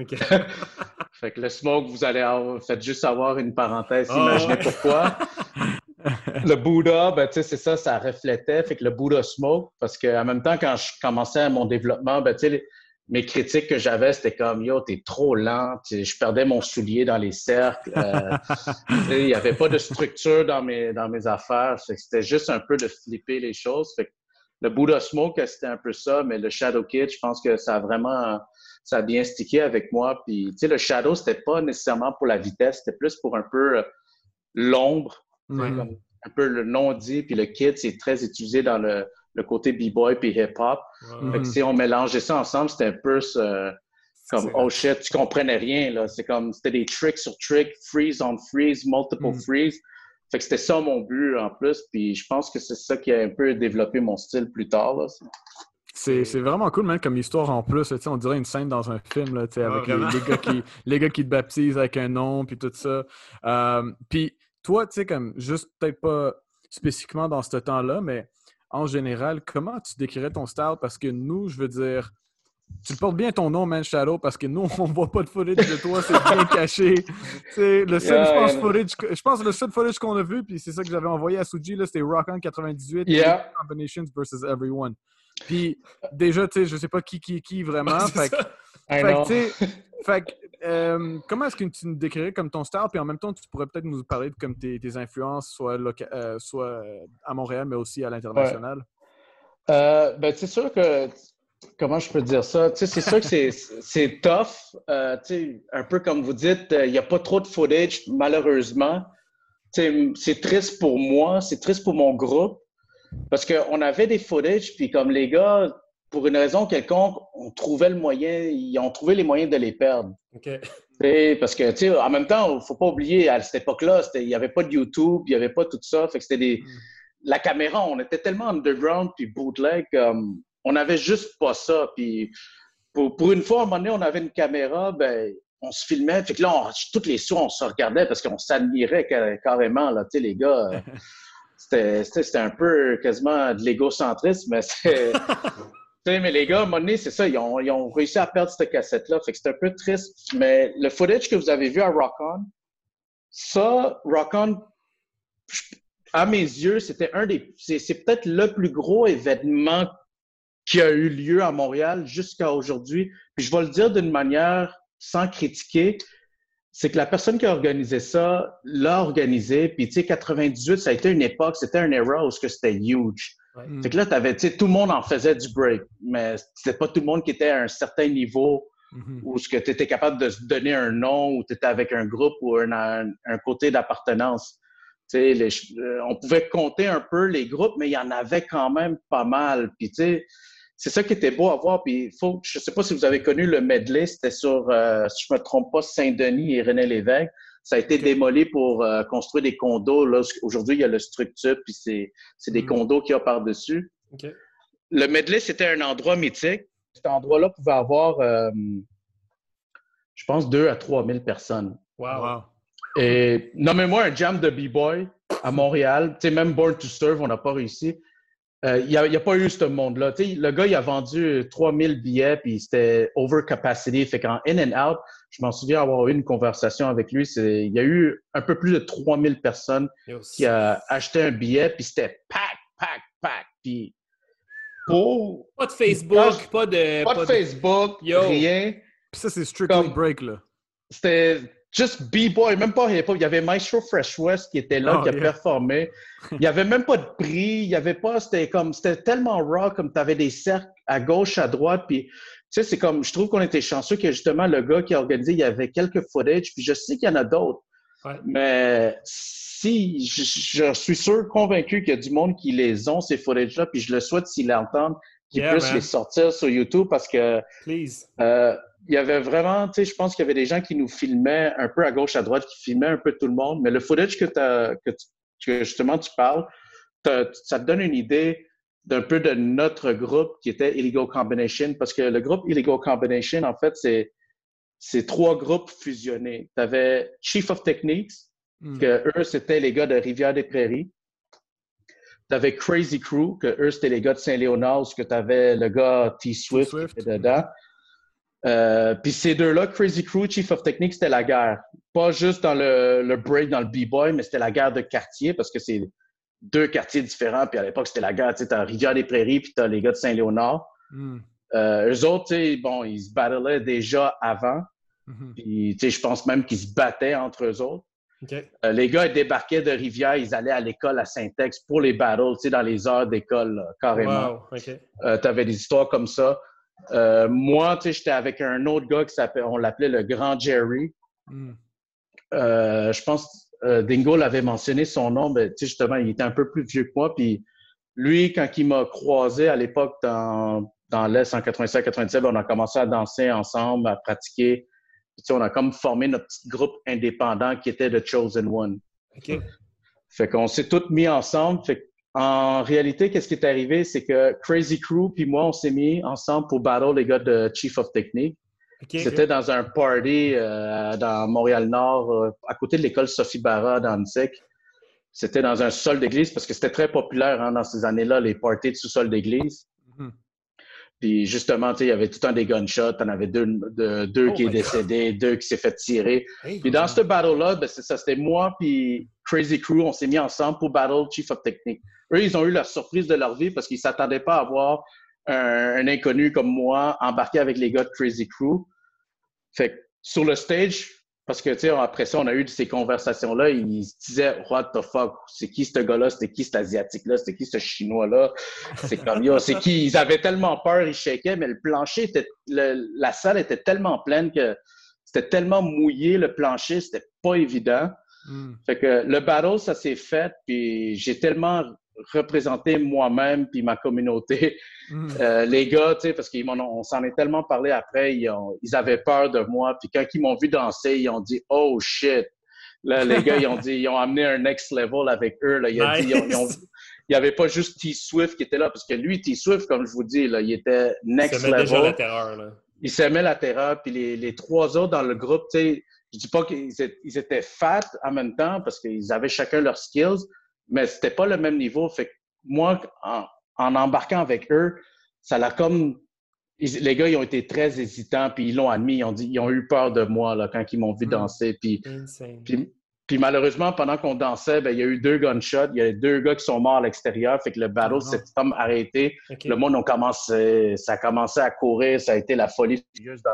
[SPEAKER 1] OK.
[SPEAKER 3] Fait que le smoke, vous allez avoir, faites juste avoir une parenthèse,
[SPEAKER 1] Ah,
[SPEAKER 3] imaginez
[SPEAKER 1] ouais.
[SPEAKER 3] pourquoi. le Bouddha, ben, tu sais, c'est ça, ça reflétait. Fait que le Buddha smoke, parce qu'en même temps, quand je commençais mon développement, ben, tu sais, les- mes critiques que j'avais, c'était comme, yo, t'es trop lent, je perdais mon soulier dans les cercles. euh, il n'y avait pas de structure dans mes, dans mes affaires. C'était juste un peu de flipper les choses. Fait que le Buddha smoke, c'était un peu ça, mais le Shadow Kid, je pense que ça a vraiment, ça a bien stické avec moi. Puis, tu sais, le Shadow, c'était pas nécessairement pour la vitesse, c'était plus pour un peu euh, l'ombre
[SPEAKER 2] Hmm.
[SPEAKER 3] un peu le nom dit, puis le kid, c'est très utilisé dans le, le côté b-boy puis hip-hop.
[SPEAKER 1] Ouais.
[SPEAKER 3] Fait que si on mélangeait ça ensemble, c'était un peu ce- comme oh shit, tu comprenais rien là. C'est comme c'était des tricks sur tricks, freeze on freeze, multiple
[SPEAKER 2] Mhm.
[SPEAKER 3] freeze. Fait que c'était ça mon but en plus, puis je pense que c'est ça qui a un peu développé mon style plus tard là.
[SPEAKER 2] C'est c'est vraiment cool, man, comme histoire en plus. tu sais, On dirait une scène dans un film, là, tu sais,
[SPEAKER 1] Ah,
[SPEAKER 2] avec les gars qui, les gars qui te baptisent avec un nom, puis tout ça. Euh, puis toi, tu sais, comme juste peut-être pas spécifiquement dans ce temps-là, mais en général, comment tu décrirais ton style? Parce que nous, je veux dire, tu portes bien ton nom, Man Shadow, parce que nous, on voit pas de footage de toi, c'est bien caché. Sais, le seul,
[SPEAKER 3] Yeah,
[SPEAKER 2] je pense,
[SPEAKER 3] yeah.
[SPEAKER 2] footage, que- je pense, le seul footage qu'on a vu, puis c'est ça que j'avais envoyé à Suji, c'était Rock On 98,
[SPEAKER 3] Yeah.
[SPEAKER 2] Combinations versus Everyone. Puis déjà, tu sais, je sais pas qui, qui, qui vraiment.
[SPEAKER 1] C'est
[SPEAKER 2] fait que, que, que, euh, comment est-ce que tu nous décrirais comme ton style? Puis en même temps, tu pourrais peut-être nous parler de comme tes, tes influences, soit, euh, soit euh, à Montréal, mais aussi à l'international.
[SPEAKER 3] Euh, ben, c'est sûr que. Comment je peux dire ça? Tu sais, c'est sûr que c'est- c'est tough. Euh, tu sais, un peu comme vous dites, euh, il n'y a pas trop de footage, malheureusement. Tu sais, c'est triste pour moi, c'est triste pour mon groupe. Parce qu'on avait des footage, puis comme les gars, pour une raison quelconque, on trouvait le moyen, ils ont trouvé les moyens de les perdre. Parce que, tu sais, en même temps, faut pas oublier, à cette époque-là, il n'y avait pas de YouTube, il n'y avait pas tout ça. Fait que c'était des.
[SPEAKER 2] Mm.
[SPEAKER 3] La caméra, on était tellement underground puis bootleg, comme, on n'avait juste pas ça. Puis pour, pour une fois, à un moment donné, on avait une caméra, ben, on se filmait. Fait que là, on, toutes les soirs, on se regardait parce qu'on s'admirait ca- carrément, là, tu sais, les gars. euh, C'était un peu quasiment de l'égocentrisme, mais c'est. Mais les gars, à un moment donné, c'est ça, ils ont, ils ont réussi à perdre cette cassette-là. Fait que c'est un peu triste. Mais le footage que vous avez vu à Rock On, ça, Rock On, à mes yeux, c'était un des. C'est peut-être le plus gros événement qui a eu lieu à Montréal jusqu'à aujourd'hui. Puis je vais le dire d'une manière sans critiquer. C'est que la personne qui a organisé ça l'a organisé. Puis, tu sais, 98, ça a été une époque, c'était un era où ce que c'était huge.
[SPEAKER 1] Ouais.
[SPEAKER 3] Fait que là, t'avais, tu sais, tout le monde en faisait du break, mais c'était pas tout le monde qui était à un certain niveau
[SPEAKER 2] Mhm.
[SPEAKER 3] où ce que tu étais capable de se donner un nom, ou tu étais avec un groupe ou un, un- un côté d'appartenance. Tu sais, les- euh, on pouvait compter un peu les groupes, mais il y en avait quand même pas mal. Puis tu sais, c'est ça qui était beau à voir. Puis faut, je sais pas si vous avez connu le medley, c'était sur, euh, si je me trompe pas, Saint-Denis et René Lévesque. Ça a été démoli pour euh, construire des condos. Là, aujourd'hui, il y a le structure, puis c'est, c'est des
[SPEAKER 1] Mm.
[SPEAKER 3] condos qu'il y a par-dessus. Le medley, c'était un endroit mythique. Cet endroit-là pouvait avoir, euh, je pense, 2 à 3 000 personnes.
[SPEAKER 1] Wow.
[SPEAKER 2] Wow.
[SPEAKER 3] Et nommez-moi un jam de B-Boy à Montréal. Tu sais, même Born to Serve, on n'a pas réussi. Euh, Il n'y a, a pas eu ce monde-là. Tu sais, le gars, il a vendu 3000 billets, puis c'était over capacity. Fait qu'en in and out, je m'en souviens avoir eu une conversation avec lui. c'est- Il y a eu un peu plus de 3000 personnes qui a acheté un billet, puis c'était pack, pack, pack. Puis pour
[SPEAKER 1] Pas de Facebook,
[SPEAKER 3] Quand
[SPEAKER 1] pas de.
[SPEAKER 3] pas de Facebook,
[SPEAKER 1] Yo.
[SPEAKER 3] rien.
[SPEAKER 2] Puis ça, c'est strictly
[SPEAKER 3] Comme-
[SPEAKER 2] break, là.
[SPEAKER 3] C'était juste B-Boy, même pas hip-hop. Il y avait Maestro Fresh West qui était là,
[SPEAKER 2] Oh,
[SPEAKER 3] qui a
[SPEAKER 2] yeah.
[SPEAKER 3] performé. Il y avait même pas de prix. Il y avait pas, c'était comme, c'était tellement raw, comme tu avais des cercles à gauche, à droite. Puis, tu sais, c'est comme, je trouve qu'on était chanceux que justement, le gars qui a organisé, il y avait quelques footage. Puis, je sais qu'il y en a d'autres.
[SPEAKER 1] Ouais.
[SPEAKER 3] Mais si, je, je suis sûr, convaincu qu'il y a du monde qui les ont, ces footages-là. Puis, je le souhaite s'ils l'entendent, qu'ils
[SPEAKER 1] Yeah,
[SPEAKER 3] puissent
[SPEAKER 1] man.
[SPEAKER 3] les sortir sur YouTube parce que,
[SPEAKER 1] Please.
[SPEAKER 3] euh, il y avait vraiment, tu sais, je pense qu'il y avait des gens qui nous filmaient un peu à gauche, à droite, qui filmaient un peu tout le monde. Mais le footage que, t'as- que, tu- que justement tu parles, ça te donne une idée d'un peu de notre groupe qui était Illegal Combination. Parce que le groupe Illegal Combination, en fait, c'est, c'est trois groupes fusionnés. Tu avais Chief of Techniques,
[SPEAKER 2] Mm.
[SPEAKER 3] que eux, c'était les gars de Rivière-des-Prairies. Tu avais Crazy Crew, que eux, c'était les gars de Saint-Léonard, où tu avais le gars T-Swift dedans. Euh, Puis ces deux-là, Crazy Crew, Chief of Technique, c'était la guerre. Pas juste dans le, le break, dans le B-Boy, mais c'était la guerre de quartier parce que c'est deux quartiers différents. Puis à l'époque, c'était la guerre. Tu sais, t'as Rivière-des-Prairies, puis t'as les gars de Saint-Léonard.
[SPEAKER 2] Mm.
[SPEAKER 3] Euh, eux autres, tu bon, ils se battlaient déjà avant. Puis, tu sais, je pense même qu'ils se battaient entre eux autres. Euh, les gars, ils débarquaient de Rivière, ils allaient à l'école à Saint-Ex pour les battles, tu sais, dans les heures d'école, carrément.
[SPEAKER 1] Wow.
[SPEAKER 3] Euh, tu avais des histoires comme ça. Euh, moi, tu sais, j'étais avec un autre gars qui s'appelait, on l'appelait le Grand Jerry.
[SPEAKER 2] Mm.
[SPEAKER 3] Euh, je pense euh, Dingo l'avait mentionné son nom, mais tu sais, justement, il était un peu plus vieux que moi. Puis lui, quand il m'a croisé à l'époque dans, dans l'Est en 96-97, on a commencé à danser ensemble, à pratiquer. Puis, tu sais, on a comme formé notre petit groupe indépendant qui était The Chosen One.
[SPEAKER 1] OK.
[SPEAKER 3] Fait qu'on s'est tous mis ensemble. Fait en réalité, qu'est-ce qui est arrivé, c'est que Crazy Crew puis moi, on s'est mis ensemble pour battle les gars de Chief of Technique.
[SPEAKER 1] OK.
[SPEAKER 3] C'était dans un party euh, dans Montréal-Nord, euh, à côté de l'école Sophie Barra dans Annecy. C'était dans un sol d'église parce que c'était très populaire hein, dans ces années-là, les parties de sous-sol d'église. Puis justement, il y avait tout le temps des gunshots. T'en avais deux, de- deux
[SPEAKER 1] Oh
[SPEAKER 3] qui est
[SPEAKER 1] God.
[SPEAKER 3] décédé, deux qui s'est fait tirer.
[SPEAKER 1] Hey,
[SPEAKER 3] Puis dans ce battle-là, ben, c'est ça, c'était moi puis Crazy Crew, on s'est mis ensemble pour battle Chief of Technique. Eux, ils ont eu la surprise de leur vie parce qu'ils s'attendaient pas à voir un, un inconnu comme moi embarquer avec les gars de Crazy Crew. Fait que sur le stage, parce que, tu sais, après ça, on a eu ces conversations-là, ils se disaient, what the fuck, c'est qui ce gars-là, c'était qui cet Asiatique-là, c'était qui ce Chinois-là, c'est comme, yo, c'est qui, ils avaient tellement peur, ils shakaient, mais le plancher était, le- la salle était tellement pleine que c'était tellement mouillé, le plancher, c'était pas évident.
[SPEAKER 2] Mm.
[SPEAKER 3] Fait que le battle, ça s'est fait, puis j'ai tellement représenté moi-même puis ma communauté.
[SPEAKER 2] Mm.
[SPEAKER 3] Euh, les gars, tu sais, parce qu'on s'en est tellement parlé après, ils, ont- ils avaient peur de moi. Puis quand ils m'ont vu danser, ils ont dit « Oh shit! » Là, les gars, ils ont dit, ils ont amené un next level avec eux. Là. Ils ont dit, ils ont- ils ont-
[SPEAKER 1] Nice.
[SPEAKER 3] il n'y avait pas juste T-Swift qui était là, parce que lui, T-Swift, comme je vous dis, là, il était next
[SPEAKER 1] met déjà la
[SPEAKER 3] level.
[SPEAKER 1] terreur, là.
[SPEAKER 3] Il s'aimait la terreur. Puis les, les trois autres dans le groupe, tu sais, je dis pas qu'ils étaient, ils étaient fat en même temps, parce qu'ils avaient chacun leurs skills, mais c'était pas le même niveau. Fait que moi, en, en embarquant avec eux, ça l'a comme... ils- les gars, ils ont été très hésitants, puis ils l'ont admis. Ils ont, dit, ils ont eu peur de moi là, quand ils m'ont vu
[SPEAKER 2] Mm.
[SPEAKER 3] danser. Puis puis, puis malheureusement, pendant qu'on dansait, ben, il y a eu deux gunshots. Il y a deux gars qui sont morts à l'extérieur. Fait que le battle
[SPEAKER 2] Oh non.
[SPEAKER 3] s'est comme arrêté. Le monde a commencé, ça a commencé à courir. Ça a été la folie furieuse dans,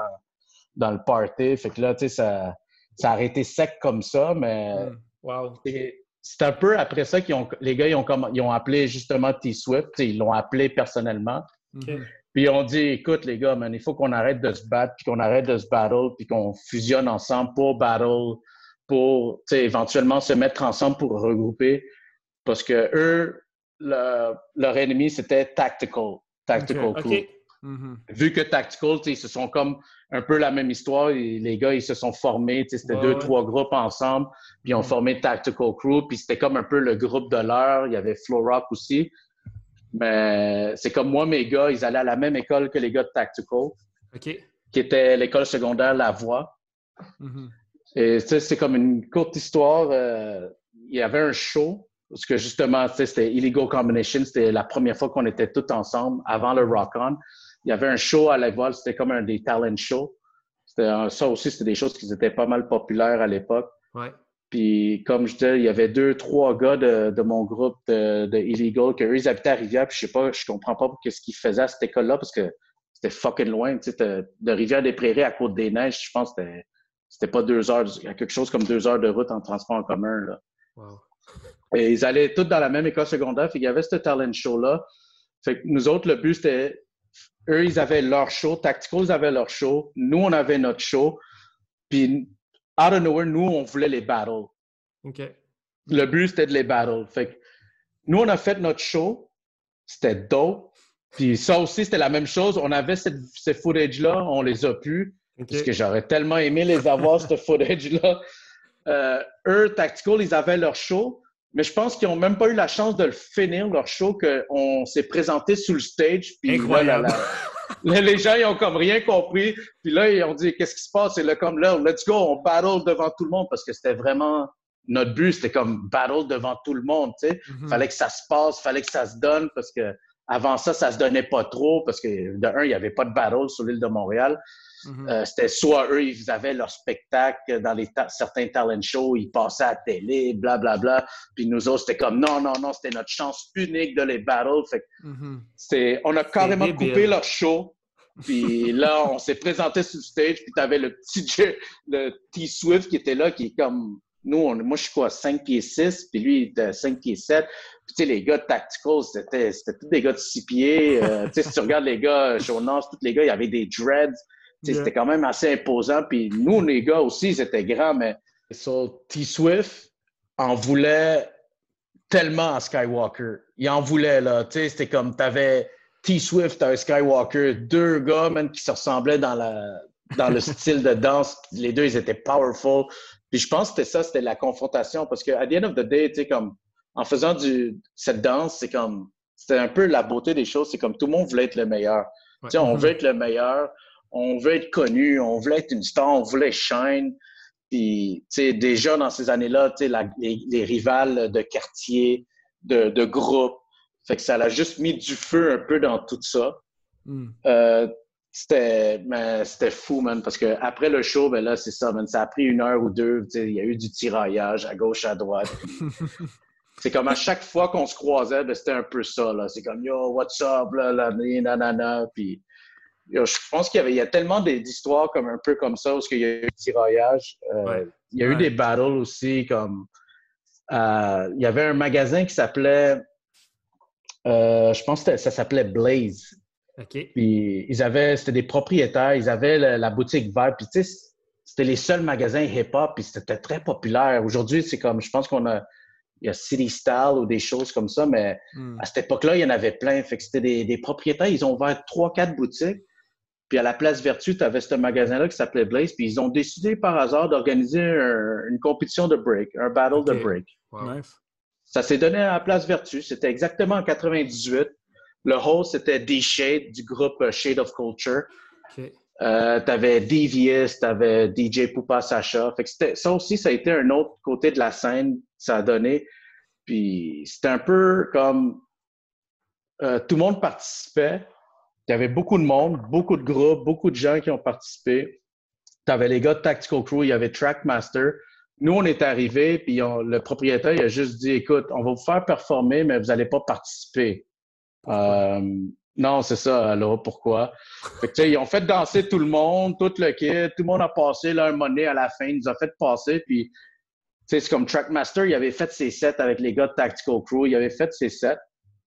[SPEAKER 3] dans le party. Fait que là, tu sais, ça, ça a arrêté sec comme ça. Mais
[SPEAKER 2] Mm.
[SPEAKER 1] Wow.
[SPEAKER 3] C'est un peu après ça qu'ils ont, les gars, ils ont, ils ont appelé justement T-Swift. Tu sais, Ils l'ont appelé personnellement.
[SPEAKER 2] Mhm.
[SPEAKER 3] Puis on dit, écoute les gars, man, il faut qu'on arrête de se battre, puis qu'on arrête de se battle, puis qu'on fusionne ensemble pour battle, pour éventuellement se mettre ensemble pour regrouper. Parce que eux, leur ennemi, c'était tactical. Tactical Mm-hmm. Vu que tactical, ils se sont comme un peu la même histoire. les gars, ils se sont formés. C'était deux, trois groupes ensemble. Puis ils ont mm-hmm. formé Tactical Crew. Puis c'était comme un peu le groupe de l'heure. Il y avait Flow Rock aussi. Mais c'est comme moi, mes gars, ils allaient à la même école que les gars de Tactical. Qui était l'école secondaire La Voix. Mm-hmm. Et c'est comme une courte histoire. Euh, il y avait un show. Parce que justement, c'était Illegal Combination. C'était la première fois qu'on était tous ensemble avant le Rock On. Il y avait un show à La Voix. C'était comme un des talent shows. Ça aussi, c'était des choses qui étaient pas mal populaires à l'époque.
[SPEAKER 1] Ouais.
[SPEAKER 3] Puis, comme je disais, il y avait deux, trois gars de, de mon groupe de, de Illegal qui, eux, ils habitaient à Rivière. Puis, je sais pas, je comprends pas qu'est-ce qu'ils faisaient à cette école-là parce que c'était fucking loin. Tu sais, de Rivière-des-Prairies à Côte-des-Neiges, je pense que c'était, pas deux heures, il y a quelque chose comme deux heures de route en transport en commun. Là.
[SPEAKER 1] Wow.
[SPEAKER 3] Et ils allaient tous dans la même école secondaire. Fait qu'il y avait ce talent show-là. Fait que nous autres, le but, c'était, eux, ils avaient leur show. Tactical, ils avaient leur show. Nous, on avait notre show. Puis out of nowhere, nous, on voulait les battles. Le but, c'était de les battle. Fait nous, on a fait notre show. C'était dope. Puis ça aussi, c'était la même chose. On avait cette, ces footage-là, on les a pu. Parce que j'aurais tellement aimé les avoir, ce footage-là. Euh, eux, Tactical, ils avaient leur show. Mais je pense qu'ils n'ont même pas eu la chance de le finir, leur show, qu'on s'est présenté sous le stage. Puis
[SPEAKER 1] Incroyable.
[SPEAKER 3] les gens, ils ont comme rien compris. Puis là, ils ont dit, qu'est-ce qui se passe? Et là, comme là, let's go, on battle devant tout le monde parce que c'était vraiment notre but, c'était comme battle devant tout le monde, tu sais. Mm-hmm. Fallait que ça se passe, fallait que ça se donne parce que avant ça, ça se donnait pas trop parce que de un, il n'y avait pas de battle sur l'île de Montréal. Mm-hmm. Euh, c'était soit eux, ils avaient leur spectacle dans les certains talent shows, ils passaient à la télé, blablabla. Bla, bla. Puis nous autres, c'était comme non, non, non, c'était notre chance unique de les battle. Fait mm-hmm. on a carrément coupé leur show. Puis là, on s'est présenté sur le stage, puis tu avais le petit le T-Swift qui était là, qui est comme nous, moi, je suis quoi, 5 pieds 6, puis lui, il était 5 pieds 7. Puis, tu sais, les gars de Tactical, c'était, c'était tous des gars de 6 pieds. Euh, tu sais, si tu regardes les gars, Jonas, tous les gars, il y avait des dreads. C'était quand même assez imposant. Puis nous, les gars aussi, ils étaient grands, mais so, T-Swift en voulait tellement à Skywalker. Il en voulait, là. Tu sais, c'était comme, t'avais T-Swift, un Skywalker, deux gars, même, qui se ressemblaient dans la, dans le style de danse. Les deux, ils étaient powerful. Puis je pense que c'était ça, c'était la confrontation. Parce que, à the end of the day, tu sais, comme, en faisant du, cette danse, c'est comme, c'était un peu la beauté des choses. C'est comme tout le monde voulait être le meilleur. Tu sais, on veut être le meilleur, on veut être connu, on voulait être une star, on voulait shine. Puis, tu sais, déjà dans ces années-là, tu sais, les, les, rivales de quartier, de, de groupe, fait que ça l'a juste mis du feu un peu dans tout ça. Mm. Euh, c'était, c'était fou, man, parce que après le show, ben là, c'est ça, man, ça a pris une heure ou deux. Il y a eu du tiraillage à gauche, à droite. c'est comme à chaque fois qu'on se croisait, ben, c'était un peu ça, là. C'est comme, yo, what's up, là, là, nanana. Puis, je pense qu'il y avait, il y a tellement d'histoires comme un peu comme ça, parce qu'il y a eu du tiraillage. Euh, il y a eu des battles aussi, comme, euh, il y avait un magasin qui s'appelait, euh, je pense que ça s'appelait Blaze. Puis ils avaient, c'était des propriétaires, ils avaient la, boutique Vibe. Puis tu sais, c'était les seuls magasins hip-hop, puis c'était très populaire. Aujourd'hui, c'est comme, je pense qu'on a, il y a City Style ou des choses comme ça, mais hmm. à cette époque-là, il y en avait plein. Fait que c'était des, propriétaires, ils ont ouvert trois, quatre boutiques. Puis à la place Vertu, tu avais ce magasin-là qui s'appelait Blaze. Puis ils ont décidé par hasard d'organiser une compétition de break, un battle de break. Ça s'est donné à la place Vertu. C'était exactement en 98. Le host, c'était D-Shade du groupe euh, Shade of Culture. Okay. Euh, t'avais Devious, t'avais DJ Poupa Sacha. Fait que ça aussi, ça a été un autre côté de la scène, ça a donné. Puis c'était un peu comme euh, tout le monde participait. Il y avait beaucoup de monde, beaucoup de groupes, beaucoup de gens qui ont participé. Tu avais les gars de Tactical Crew, il y avait Trackmaster. Nous, on est arrivés, puis le propriétaire il a juste dit Écoute, on va vous faire performer, mais vous n'allez pas participer. Euh, non, c'est ça. Alors, pourquoi? Fait que, ils ont fait danser tout le monde, tout le kit. Tout le monde a passé là, un monnaie à la fin. Ils nous ont fait passer. Puis, c'est comme Trackmaster, il avait fait ses sets avec les gars de Tactical Crew. Il avait fait ses sets.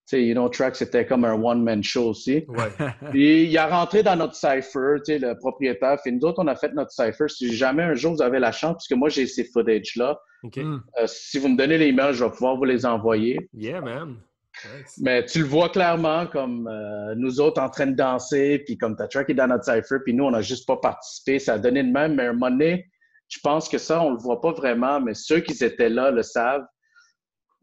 [SPEAKER 3] Tu sais, You Know Track, c'était comme un one-man show aussi.
[SPEAKER 1] Ouais.
[SPEAKER 3] Puis il a rentré dans notre cipher, tu sais, le propriétaire. Puis nous autres, on a fait notre cipher. Si jamais un jour vous avez la chance, puisque moi j'ai ces footage-là,
[SPEAKER 1] OK.
[SPEAKER 2] Hmm.
[SPEAKER 3] euh, si vous me donnez les emails, je vais pouvoir vous les envoyer.
[SPEAKER 1] Yeah, man. Nice.
[SPEAKER 3] Mais tu le vois clairement comme euh, nous autres en train de danser, puis comme ta track est dans notre cipher, puis nous, on n'a juste pas participé. Ça a donné de même, mais à un moment donné, je pense que ça, on le voit pas vraiment, mais ceux qui étaient là le savent.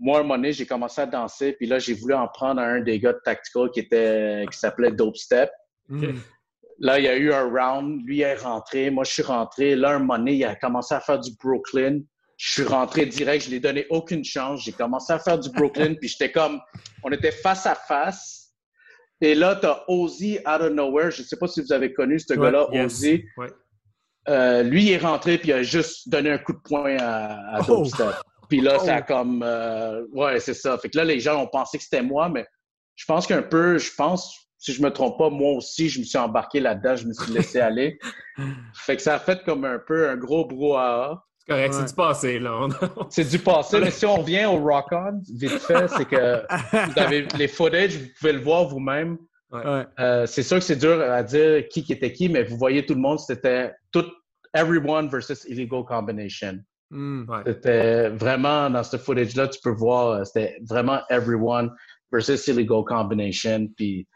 [SPEAKER 3] Moi, à un moment donné, j'ai commencé à danser, puis là, j'ai voulu en prendre à un des gars de Tactical qui était qui s'appelait Dope Step.
[SPEAKER 2] Hmm.
[SPEAKER 3] Là, il y a eu un round. Lui il est rentré. Moi, je suis rentré. Là, un moment donné, il a commencé à faire du Brooklyn. Je suis rentré direct. Je lui ai donné aucune chance. J'ai commencé à faire du Brooklyn. puis j'étais comme... On était face à face. Et là, tu as Ozzy out of nowhere. Je ne sais pas si vous avez connu ce gars-là,
[SPEAKER 1] Yes.
[SPEAKER 3] Ozzy.
[SPEAKER 1] Ouais.
[SPEAKER 3] Euh, lui, il est rentré puis il a juste donné un coup de poing à, à
[SPEAKER 2] Oh.
[SPEAKER 3] Dope Step. Puis là, ça a
[SPEAKER 2] Oh.
[SPEAKER 3] comme... euh, ouais, c'est ça. Fait que là, les gens ont pensé que c'était moi, mais je pense qu'un peu, je pense, si je me trompe pas, moi aussi, je me suis embarqué là-dedans, je me suis laissé aller. Fait que ça a fait comme un peu un gros brouhaha.
[SPEAKER 1] C'est correct,
[SPEAKER 2] Ouais.
[SPEAKER 1] c'est du passé, là.
[SPEAKER 3] C'est du passé, mais si on revient au Rock On, vite fait, c'est que vous avez les footage, vous pouvez le voir vous-même.
[SPEAKER 2] Ouais.
[SPEAKER 3] Euh, c'est sûr que c'est dur à dire qui qui était qui, mais vous voyez tout le monde, c'était tout everyone versus illegal combination.
[SPEAKER 2] Hmm.
[SPEAKER 1] Ouais.
[SPEAKER 3] C'était vraiment dans ce footage-là, tu peux voir, euh, c'était vraiment everyone versus illegal combination. Puis,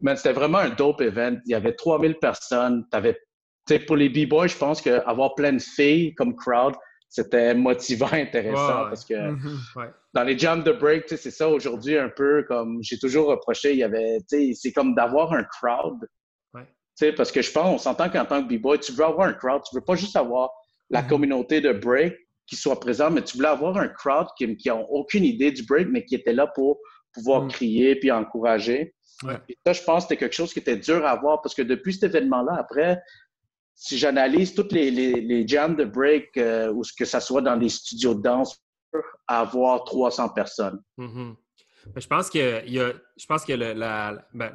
[SPEAKER 3] man, c'était vraiment un dope event. Il y avait 3000 personnes. T'avais, tu sais, pour les b-boys, je pense qu'avoir plein de filles comme crowd, c'était motivant, intéressant parce que
[SPEAKER 2] Mhm.
[SPEAKER 3] dans les jams de break, tu sais, c'est ça aujourd'hui un peu comme j'ai toujours reproché, il y avait, tu sais, c'est comme d'avoir un crowd.
[SPEAKER 1] Ouais.
[SPEAKER 3] Tu sais, parce que je pense, on s'entend qu'en tant que b-boy, tu veux avoir un crowd, tu veux pas juste avoir la
[SPEAKER 2] Mhm.
[SPEAKER 3] communauté de break qui soit présente, mais tu voulais avoir un crowd qui, qui ont aucune idée du break, mais qui était là pour pouvoir
[SPEAKER 2] Mhm.
[SPEAKER 3] crier puis encourager.
[SPEAKER 2] Ouais.
[SPEAKER 3] Et ça, je pense que c'était quelque chose qui était dur à avoir parce que depuis cet événement-là, après, si j'analyse toutes les, les, les jams de break, euh, ou ce que ça soit dans des studios de danse, à avoir 300 personnes.
[SPEAKER 1] Mhm. Mais je pense que il y a, je pense que le- la, ben,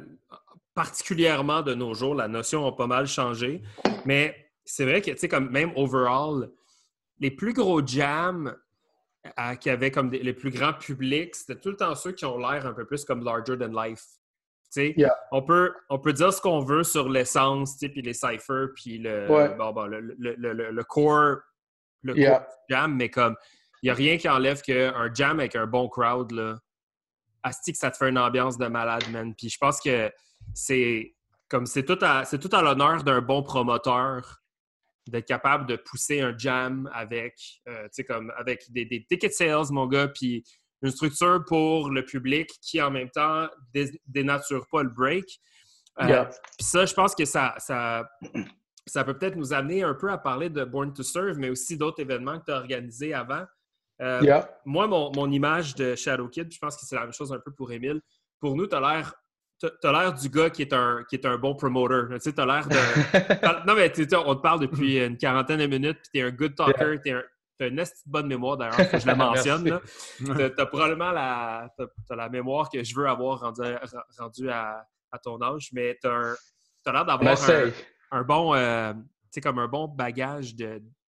[SPEAKER 1] particulièrement de nos jours, la notion a pas mal changé. Mais c'est vrai que, tu sais, comme même overall, les plus gros jams euh, qui avaient comme des- les plus grands publics, c'était tout le temps ceux qui ont l'air un peu plus comme larger than life. Tu sais,
[SPEAKER 3] Yeah.
[SPEAKER 1] on, peut, on peut dire ce qu'on veut sur l'essence, puis les ciphers, puis le,
[SPEAKER 3] Ouais.
[SPEAKER 1] bon, bon, le, le, le- le core, le
[SPEAKER 3] Yeah.
[SPEAKER 1] core du jam, mais comme il n'y a rien qui enlève qu'un jam avec un bon crowd, là, asti que ça te fait une ambiance de malade, man. Puis je pense que c'est comme c'est tout à, c'est tout à l'honneur d'un bon promoteur d'être capable de pousser un jam avec, euh, comme avec des, des ticket sales, mon gars, puis une structure pour le public qui, en même temps, dé- dénature pas le break. Euh,
[SPEAKER 3] Yeah.
[SPEAKER 1] Puis ça, je pense que ça, ça, ça peut peut-être nous amener un peu à parler de Born to Serve, mais aussi d'autres événements que tu as organisés avant. Euh,
[SPEAKER 3] Yeah.
[SPEAKER 1] moi, mon, mon image de Shadow Kid, je pense que c'est la même chose un peu pour Émile. Pour nous, tu as l'air. T'as- l'air du gars qui est un, qui est un bon promoter. Tu sais, t'as l'air de. Non, mais tu sais, on te parle depuis une quarantaine de minutes, puis t'es un good talker, t'es un, t'as une bonne mémoire d'ailleurs, que je le mentionne. T'as, t'as probablement la, la mémoire que je veux avoir rendu, rendu à, à ton âge, mais t'as, l'air d'avoir un, un bon, euh, comme un bon bagage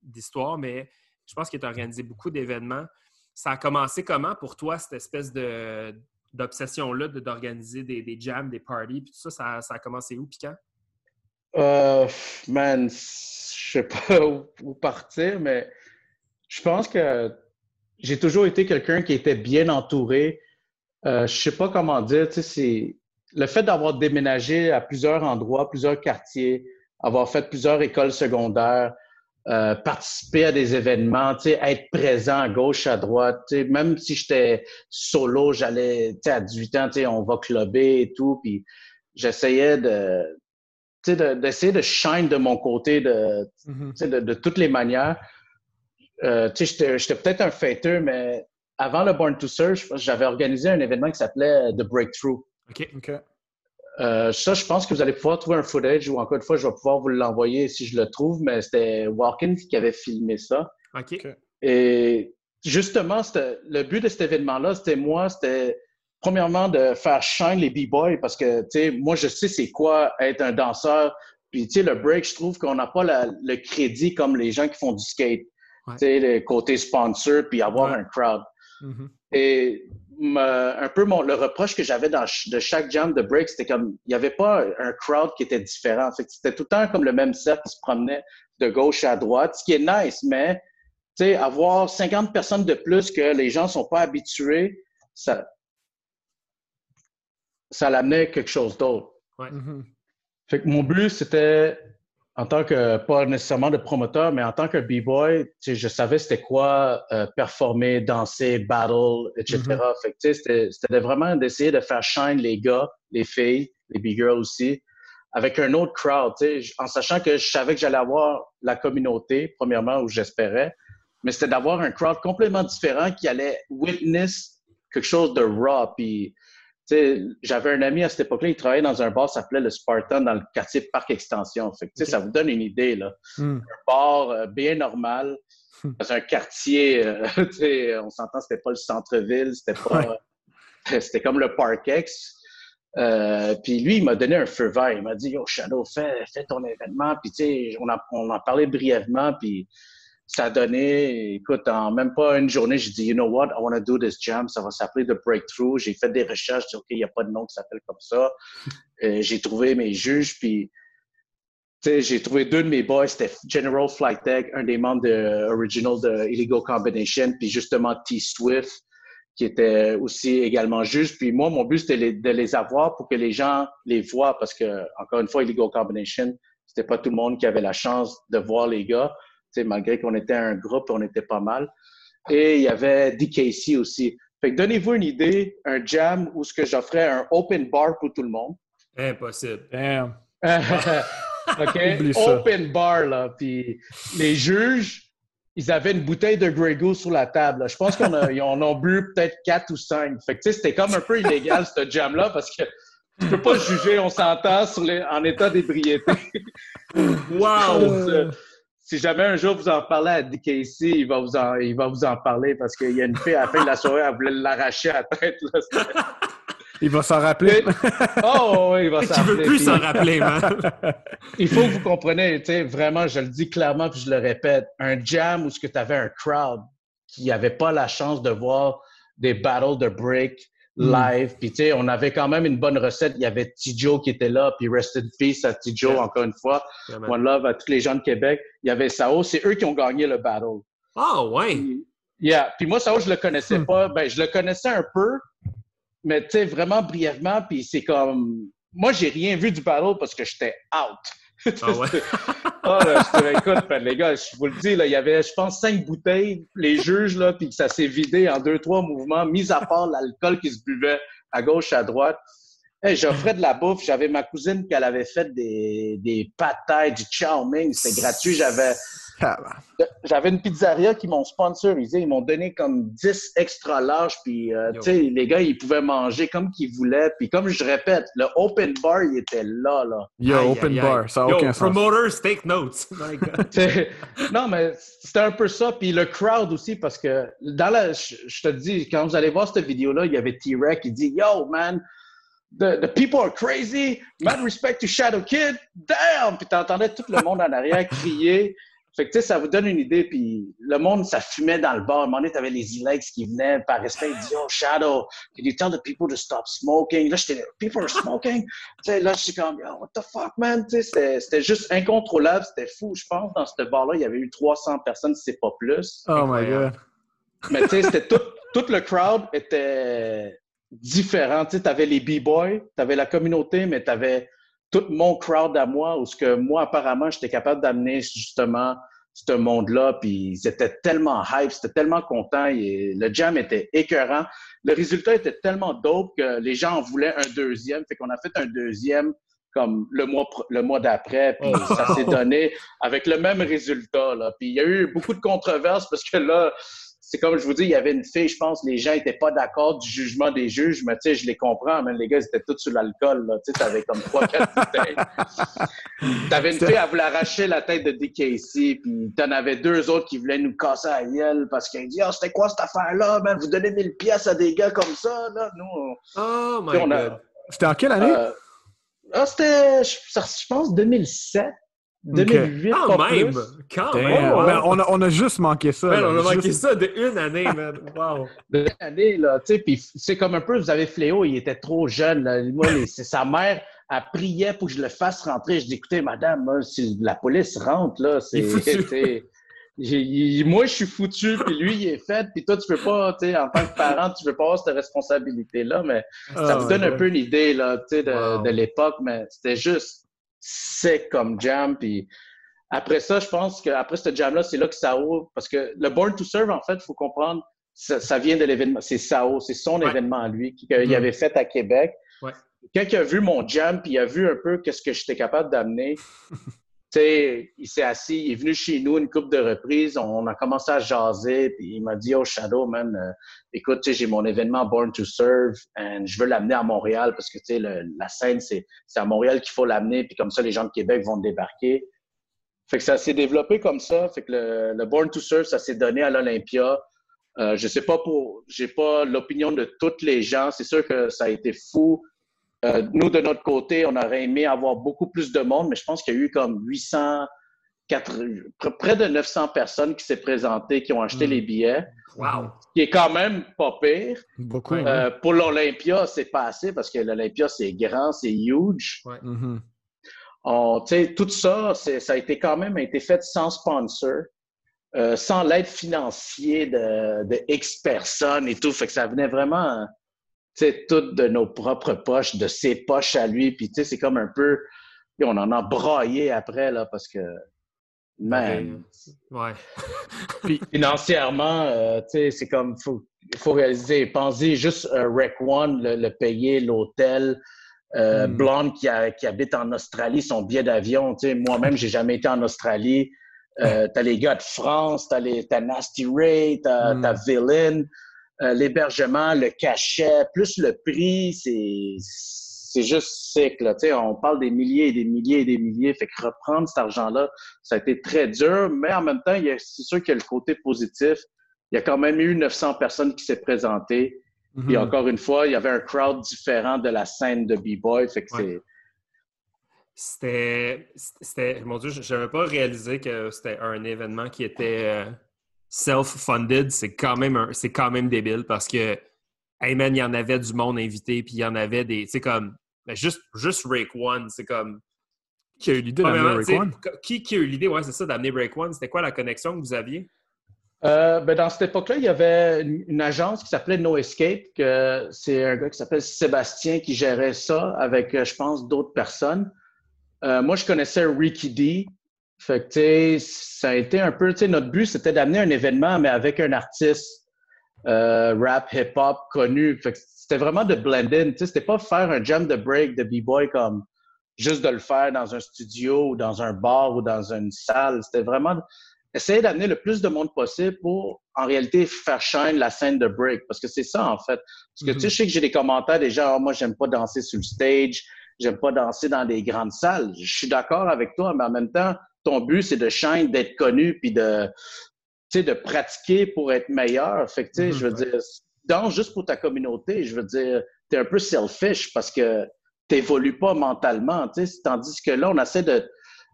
[SPEAKER 1] d'histoire, mais je pense que tu as organisé beaucoup d'événements. Ça a commencé comment pour toi, cette espèce de d'obsession-là d'organiser des, des jams, des parties, puis tout ça, ça, a commencé où, puis quand?
[SPEAKER 3] Euh, man, je sais pas où, partir, mais je pense que j'ai toujours été quelqu'un qui était bien entouré. Euh, je sais pas comment dire, tu sais, le fait d'avoir déménagé à plusieurs endroits, plusieurs quartiers, avoir fait plusieurs écoles secondaires, euh, participer à des événements, être présent à gauche, à droite, même si j'étais solo, j'allais, à 18 ans, on va clubber et tout, puis j'essayais de, d'essayer de shine de mon côté de,
[SPEAKER 2] Mhm.
[SPEAKER 3] sais, de, de toutes les manières. Euh, j'étais- peut-être un fêteur, mais avant le Born to que j'avais organisé un événement qui s'appelait The Breakthrough.
[SPEAKER 1] OK.
[SPEAKER 2] OK.
[SPEAKER 3] Euh, ça, je pense que vous allez pouvoir trouver un footage ou encore une fois, je vais pouvoir vous l'envoyer si je le trouve, mais c'était Walkins qui avait filmé ça.
[SPEAKER 1] OK.
[SPEAKER 3] Et justement, le but de cet événement-là, c'était moi, c'était premièrement de faire shine les b-boys parce que, tu sais, moi, je sais c'est quoi être un danseur. Puis, tu sais, le break, je trouve qu'on n'a pas la- le crédit comme les gens qui font du skate.
[SPEAKER 1] Ouais.
[SPEAKER 3] Tu sais, le côté sponsor, puis avoir
[SPEAKER 1] Ouais.
[SPEAKER 3] un crowd.
[SPEAKER 2] Mhm.
[SPEAKER 3] Et un peu mon, le reproche que j'avais dans de chaque jam de break, c'était comme il n'y avait pas un crowd qui était différent. C'était tout le temps comme le même set qui se promenait de gauche à droite, ce qui est nice, mais avoir 50 personnes de plus que les gens sont pas habitués, ça, ça l'amenait quelque chose d'autre.
[SPEAKER 1] Ouais.
[SPEAKER 2] Mhm.
[SPEAKER 3] Fait que mon but, c'était, en tant que, pas nécessairement de promoteur, mais en tant que B-boy, je savais c'était quoi euh, performer, danser, battle, etc.
[SPEAKER 2] Mhm.
[SPEAKER 3] Fait que c'était c'était vraiment d'essayer de faire shine les gars, les filles, les B-girls aussi, avec un autre crowd, en sachant que je savais que j'allais avoir la communauté, premièrement, où j'espérais, mais c'était d'avoir un crowd complètement différent qui allait witness quelque chose de raw. Puis, j'avais un ami à cette époque-là, il travaillait dans un bar qui s'appelait le Spartan dans le quartier Parc Extension. Fait que, Ça vous donne une idée. Là.
[SPEAKER 2] Hmm.
[SPEAKER 3] Un bar euh, bien normal,
[SPEAKER 2] Hmm.
[SPEAKER 3] dans un quartier, euh, on s'entend, c'était pas le centre-ville, c'était pas. C'était comme le Parkex. Euh, puis lui, il m'a donné un feu vert. Il m'a dit Yo, Shadow, fais, fais ton événement. Puis, tu sais, on, en- on en parlait brièvement. Puis, ça a donné, écoute, en même pas une journée, j'ai dit, you know what, I want to do this jam, ça va s'appeler The Breakthrough. J'ai fait des recherches, j'ai dit, OK, il n'y a pas de nom qui s'appelle comme ça. Euh, j'ai trouvé mes juges, puis, tu sais, j'ai trouvé deux de mes boys, c'était General Flight Tech, un des membres de Original de Illegal Combination, puis justement T Swift, qui était aussi également juge. Puis moi, mon but, c'était de les avoir pour que les gens les voient, parce que, encore une fois, Illegal Combination, c'était pas tout le monde qui avait la chance de voir les gars sais, malgré qu'on était un groupe, on était pas mal. Et il y avait DKC aussi. Fait que donnez-vous une idée, un jam où ce que j'offrais un open bar pour tout le monde.
[SPEAKER 1] Impossible.
[SPEAKER 2] Damn.
[SPEAKER 3] OK? Open bar, là. Puis les juges, ils avaient une bouteille de Grey Goose sur la table. là. Je pense qu'on a, ils en ont bu peut-être quatre ou cinq. Fait que, tu sais, c'était comme un peu illégal, ce jam-là, parce que tu peux pas juger, on s'entend, sur les, en état d'ébriété.
[SPEAKER 1] Wow!
[SPEAKER 3] Si jamais un jour vous en parlez à DKC, il va vous en, il va vous en parler parce qu'il y a une fille à la fin de la soirée, elle voulait l'arracher à la tête. Là.
[SPEAKER 2] Il va s'en rappeler.
[SPEAKER 3] Oh, oui, il va s'en rappeler.
[SPEAKER 1] plus
[SPEAKER 3] Puis,
[SPEAKER 1] s'en rappeler, man?
[SPEAKER 3] Il faut que vous compreniez, tu sais, vraiment, je le dis clairement puis je le répète, un jam où ce que tu avais un crowd qui n'avait pas la chance de voir des battles de break
[SPEAKER 2] Mm.
[SPEAKER 3] Live. Puis, tu sais, on avait quand même une bonne recette. Il y avait Tijo qui était là, puis Rest in Peace à Tijo,
[SPEAKER 1] Yeah.
[SPEAKER 3] encore une fois. One Love à tous les gens de Québec. Il y avait Sao, c'est eux qui ont gagné le battle.
[SPEAKER 1] Ah, ouais!
[SPEAKER 3] Yeah. Puis moi, Sao, je le connaissais
[SPEAKER 2] Hmm.
[SPEAKER 3] pas. Ben, je le connaissais un peu, mais tu sais, vraiment brièvement. Puis c'est comme. Moi, j'ai rien vu du battle parce que j'étais out.
[SPEAKER 1] Ah, ouais?
[SPEAKER 3] Ah, là, je te écoute, ben, les gars, je vous le dis, là, il y avait, je pense, cinq bouteilles, les juges, là, puis ça s'est vidé en deux, trois mouvements, mis à part l'alcool qui se buvait à gauche, à droite. Hey, J'offrais de la bouffe. J'avais ma cousine qui avait fait des, des thaï, du chow mein. C'était gratuit. J'avais j'avais une pizzeria qui m'ont sponsorisé. Ils m'ont donné comme 10 extra larges. Puis, euh, tu sais, les gars, ils pouvaient manger comme qu'ils voulaient. Puis, comme je répète, le open bar, il était là, là.
[SPEAKER 2] Yo,
[SPEAKER 1] Aïe,
[SPEAKER 2] open
[SPEAKER 1] aïe,
[SPEAKER 2] bar,
[SPEAKER 1] aïe.
[SPEAKER 2] ça n'a aucun sens.
[SPEAKER 1] Promoters, take notes. My God.
[SPEAKER 3] T'sais, non, mais c'était un peu ça. Puis le crowd aussi, parce que dans la, je, je te dis, quand vous allez voir cette vidéo-là, il y avait T-Rex qui dit Yo, man, the, the people are crazy. Mad respect to Shadow Kid. Damn! Puis t'entendais tout le monde en arrière crier. Fait que, tu sais, ça vous donne une idée. Puis le monde, ça fumait dans le bar. À un moment donné, t'avais les Ilex qui venaient par respect. Ils disaient Yo, Shadow, can you tell the people to stop smoking? Là, j'étais People are smoking? Tu sais, là, je suis comme, Yo, what the fuck, man? Tu sais, c'était- c'était juste incontrôlable. C'était fou. Je pense, dans ce bar-là, il y avait eu 300 personnes, si c'est pas plus.
[SPEAKER 2] Oh my god.
[SPEAKER 3] Mais tu sais, c'était tout, tout le crowd était différent. Tu sais, t'avais les b-boys, t'avais la communauté, mais t'avais tout mon crowd à moi, où ce que moi, apparemment, j'étais capable d'amener justement ce monde-là, puis ils étaient tellement hype, c'était tellement content, et le jam était écœurant. Le résultat était tellement dope que les gens en voulaient un deuxième, fait qu'on a fait un deuxième comme le mois, le mois d'après, puis
[SPEAKER 1] Oh.
[SPEAKER 3] ça s'est donné avec le même résultat. Là. Puis il y a eu beaucoup de controverses parce que là, c'est comme je vous dis, il y avait une fille, je pense, les gens étaient pas d'accord du jugement des juges, mais tu sais, je les comprends, mais les gars, ils étaient tous sur l'alcool, là. Tu sais, t'avais comme trois, quatre bouteilles. T'avais une fille, elle voulait arracher la tête de DKC, puis t'en avais deux autres qui voulaient nous casser la gueule parce qu'ils disaient, ah, c'était quoi cette affaire-là, man? Vous donnez 1000 pièces à des gars comme ça, là? Nous, on-
[SPEAKER 1] Oh, my
[SPEAKER 3] on a-
[SPEAKER 1] God.
[SPEAKER 2] C'était en quelle année?
[SPEAKER 3] euh, ah, c'était, je pense, 2007. 2008,
[SPEAKER 1] Quand
[SPEAKER 3] pas
[SPEAKER 1] même!
[SPEAKER 3] plus.
[SPEAKER 1] Quand
[SPEAKER 2] Damn.
[SPEAKER 1] même!
[SPEAKER 2] Ben, on, a, on a juste manqué ça.
[SPEAKER 1] Man,
[SPEAKER 2] là.
[SPEAKER 1] on a manqué
[SPEAKER 2] Juste-
[SPEAKER 1] ça de une année, man. Wow!
[SPEAKER 3] de l'année, là, tu sais, puis c'est comme un peu, vous avez Fléau, il était trop jeune, là. Moi, les- c'est sa mère, elle priait pour que je le fasse rentrer. Je dis, écoutez, madame, si la police rentre, là, c'est...
[SPEAKER 1] Il est foutu.
[SPEAKER 3] c'est- j'ai- il- moi, je suis foutu, puis lui, il est fait, puis toi, tu veux pas, tu sais, en tant que parent, tu veux pas avoir cette responsabilité-là, mais ça
[SPEAKER 2] Ah,
[SPEAKER 3] vous donne un peu une idée, là, tu sais, de,
[SPEAKER 1] Wow.
[SPEAKER 3] de l'époque, mais c'était juste sec comme jam, puis après ça, je pense qu'après ce jam-là, c'est là que Sao, parce que le Born to Serve, en fait, il faut comprendre, ça, ça vient de l'événement, c'est Sao, c'est son
[SPEAKER 1] Ouais.
[SPEAKER 3] événement à lui qu'il
[SPEAKER 1] Mhm.
[SPEAKER 3] avait fait à Québec.
[SPEAKER 1] Ouais.
[SPEAKER 3] Quand il a vu mon jam, puis il a vu un peu qu'est-ce que j'étais capable d'amener, il s'est assis, il est venu chez nous une couple de reprises, on a commencé à jaser, puis il m'a dit, oh Shadow, man, euh, écoute, j'ai mon événement Born to Serve, et je veux l'amener à Montréal, parce que, la scène, c'est à Montréal qu'il faut l'amener, puis comme ça, les gens de Québec vont débarquer. Fait que ça s'est développé comme ça. Fait que le, Born to Serve, ça s'est donné à l'Olympia. Euh, je sais pas pour, j'ai pas l'opinion de tous les gens. C'est sûr que ça a été fou. Euh, nous, de notre côté, on aurait aimé avoir beaucoup plus de monde, mais je pense qu'il y a eu comme 800, quatre- pr- près de 900 personnes qui s'est présentées, qui ont acheté
[SPEAKER 2] Mm.
[SPEAKER 3] les billets,
[SPEAKER 1] Wow!
[SPEAKER 3] ce qui est quand même pas pire.
[SPEAKER 2] Beaucoup.
[SPEAKER 1] Ouais.
[SPEAKER 3] Euh, pour l'Olympia, c'est pas assez parce que l'Olympia, c'est grand, c'est huge. On- tu sais, tout ça, ça a été quand même été fait sans sponsor, euh, sans l'aide financière de, de X personnes et tout. Fait que ça venait vraiment, sais, tout de nos propres poches, de ses poches à lui. Puis, tu sais, c'est comme un peu, on en a braillé après, là, parce que, man,
[SPEAKER 1] Ouais.
[SPEAKER 3] financièrement, euh, tu sais, c'est comme, faut, faut réaliser, pensez juste euh, Rec One, le, le payer, l'hôtel, euh,
[SPEAKER 2] Mm.
[SPEAKER 3] Blonde qui, a- qui habite en Australie, son billet d'avion, tu sais, moi-même, j'ai jamais été en Australie. Euh, t'as les gars de France, t'as les, t'as Nasty Ray, t'as,
[SPEAKER 2] Mm.
[SPEAKER 3] t'as Villain, euh, l'hébergement, le cachet, plus le prix, c'est, c'est juste sick, là, on parle des milliers et des milliers et des milliers, fait que reprendre cet argent-là, ça a été très dur, mais en même temps, il y a- c'est sûr qu'il y a le côté positif. Il y a quand même eu 900 personnes qui s'est présentées. Puis
[SPEAKER 2] Mhm.
[SPEAKER 3] encore une fois, il y avait un crowd différent de la scène de B-Boy. Fait que
[SPEAKER 1] Ouais.
[SPEAKER 3] c'est.
[SPEAKER 1] C'était. c'était- Mon Dieu, je n'avais pas réalisé que c'était un événement qui était euh, self-funded. C'est quand, même un- c'est quand même débile parce que, hey man, il y en avait du monde invité, puis il y en avait des. Tu sais, comme. ben, juste, juste Rake One, c'est comme.
[SPEAKER 2] Qui a eu l'idée d'amener
[SPEAKER 1] sais,
[SPEAKER 2] One?
[SPEAKER 1] Qui, qui a eu l'idée, ouais, c'est ça, d'amener Break One? C'était quoi la connexion que vous aviez?
[SPEAKER 3] Euh, ben dans cette époque-là, il y avait une, une agence qui s'appelait No Escape, que c'est un gars qui s'appelle Sébastien qui gérait ça avec, euh, je pense, d'autres personnes. Euh, moi, je connaissais Ricky D. Fait que, tu sais, ça a été un peu, tu sais, notre but, c'était d'amener un événement, mais avec un artiste euh, rap, hip-hop connu. Fait que c'était vraiment de blend in. Tu sais, c'était pas faire un jam de break de B-boy comme juste de le faire dans un studio ou dans un bar ou dans une salle. C'était vraiment essayer d'amener le plus de monde possible pour, en réalité, faire shine la scène de break. Parce que c'est ça, en fait. Parce que, tu sais, je sais que j'ai des commentaires des gens, Ah, moi, j'aime pas danser sur le stage, j'aime pas danser dans des grandes salles. Je suis d'accord avec toi, mais en même temps, ton but, c'est de shine, d'être connu, puis de, tu de pratiquer pour être meilleur. Fait que, tu sais,
[SPEAKER 1] Mhm,
[SPEAKER 3] je veux dire, danse juste pour ta communauté. Je veux dire, t'es un peu selfish parce que t'évolues pas mentalement, tu sais. Tandis que là, on essaie de,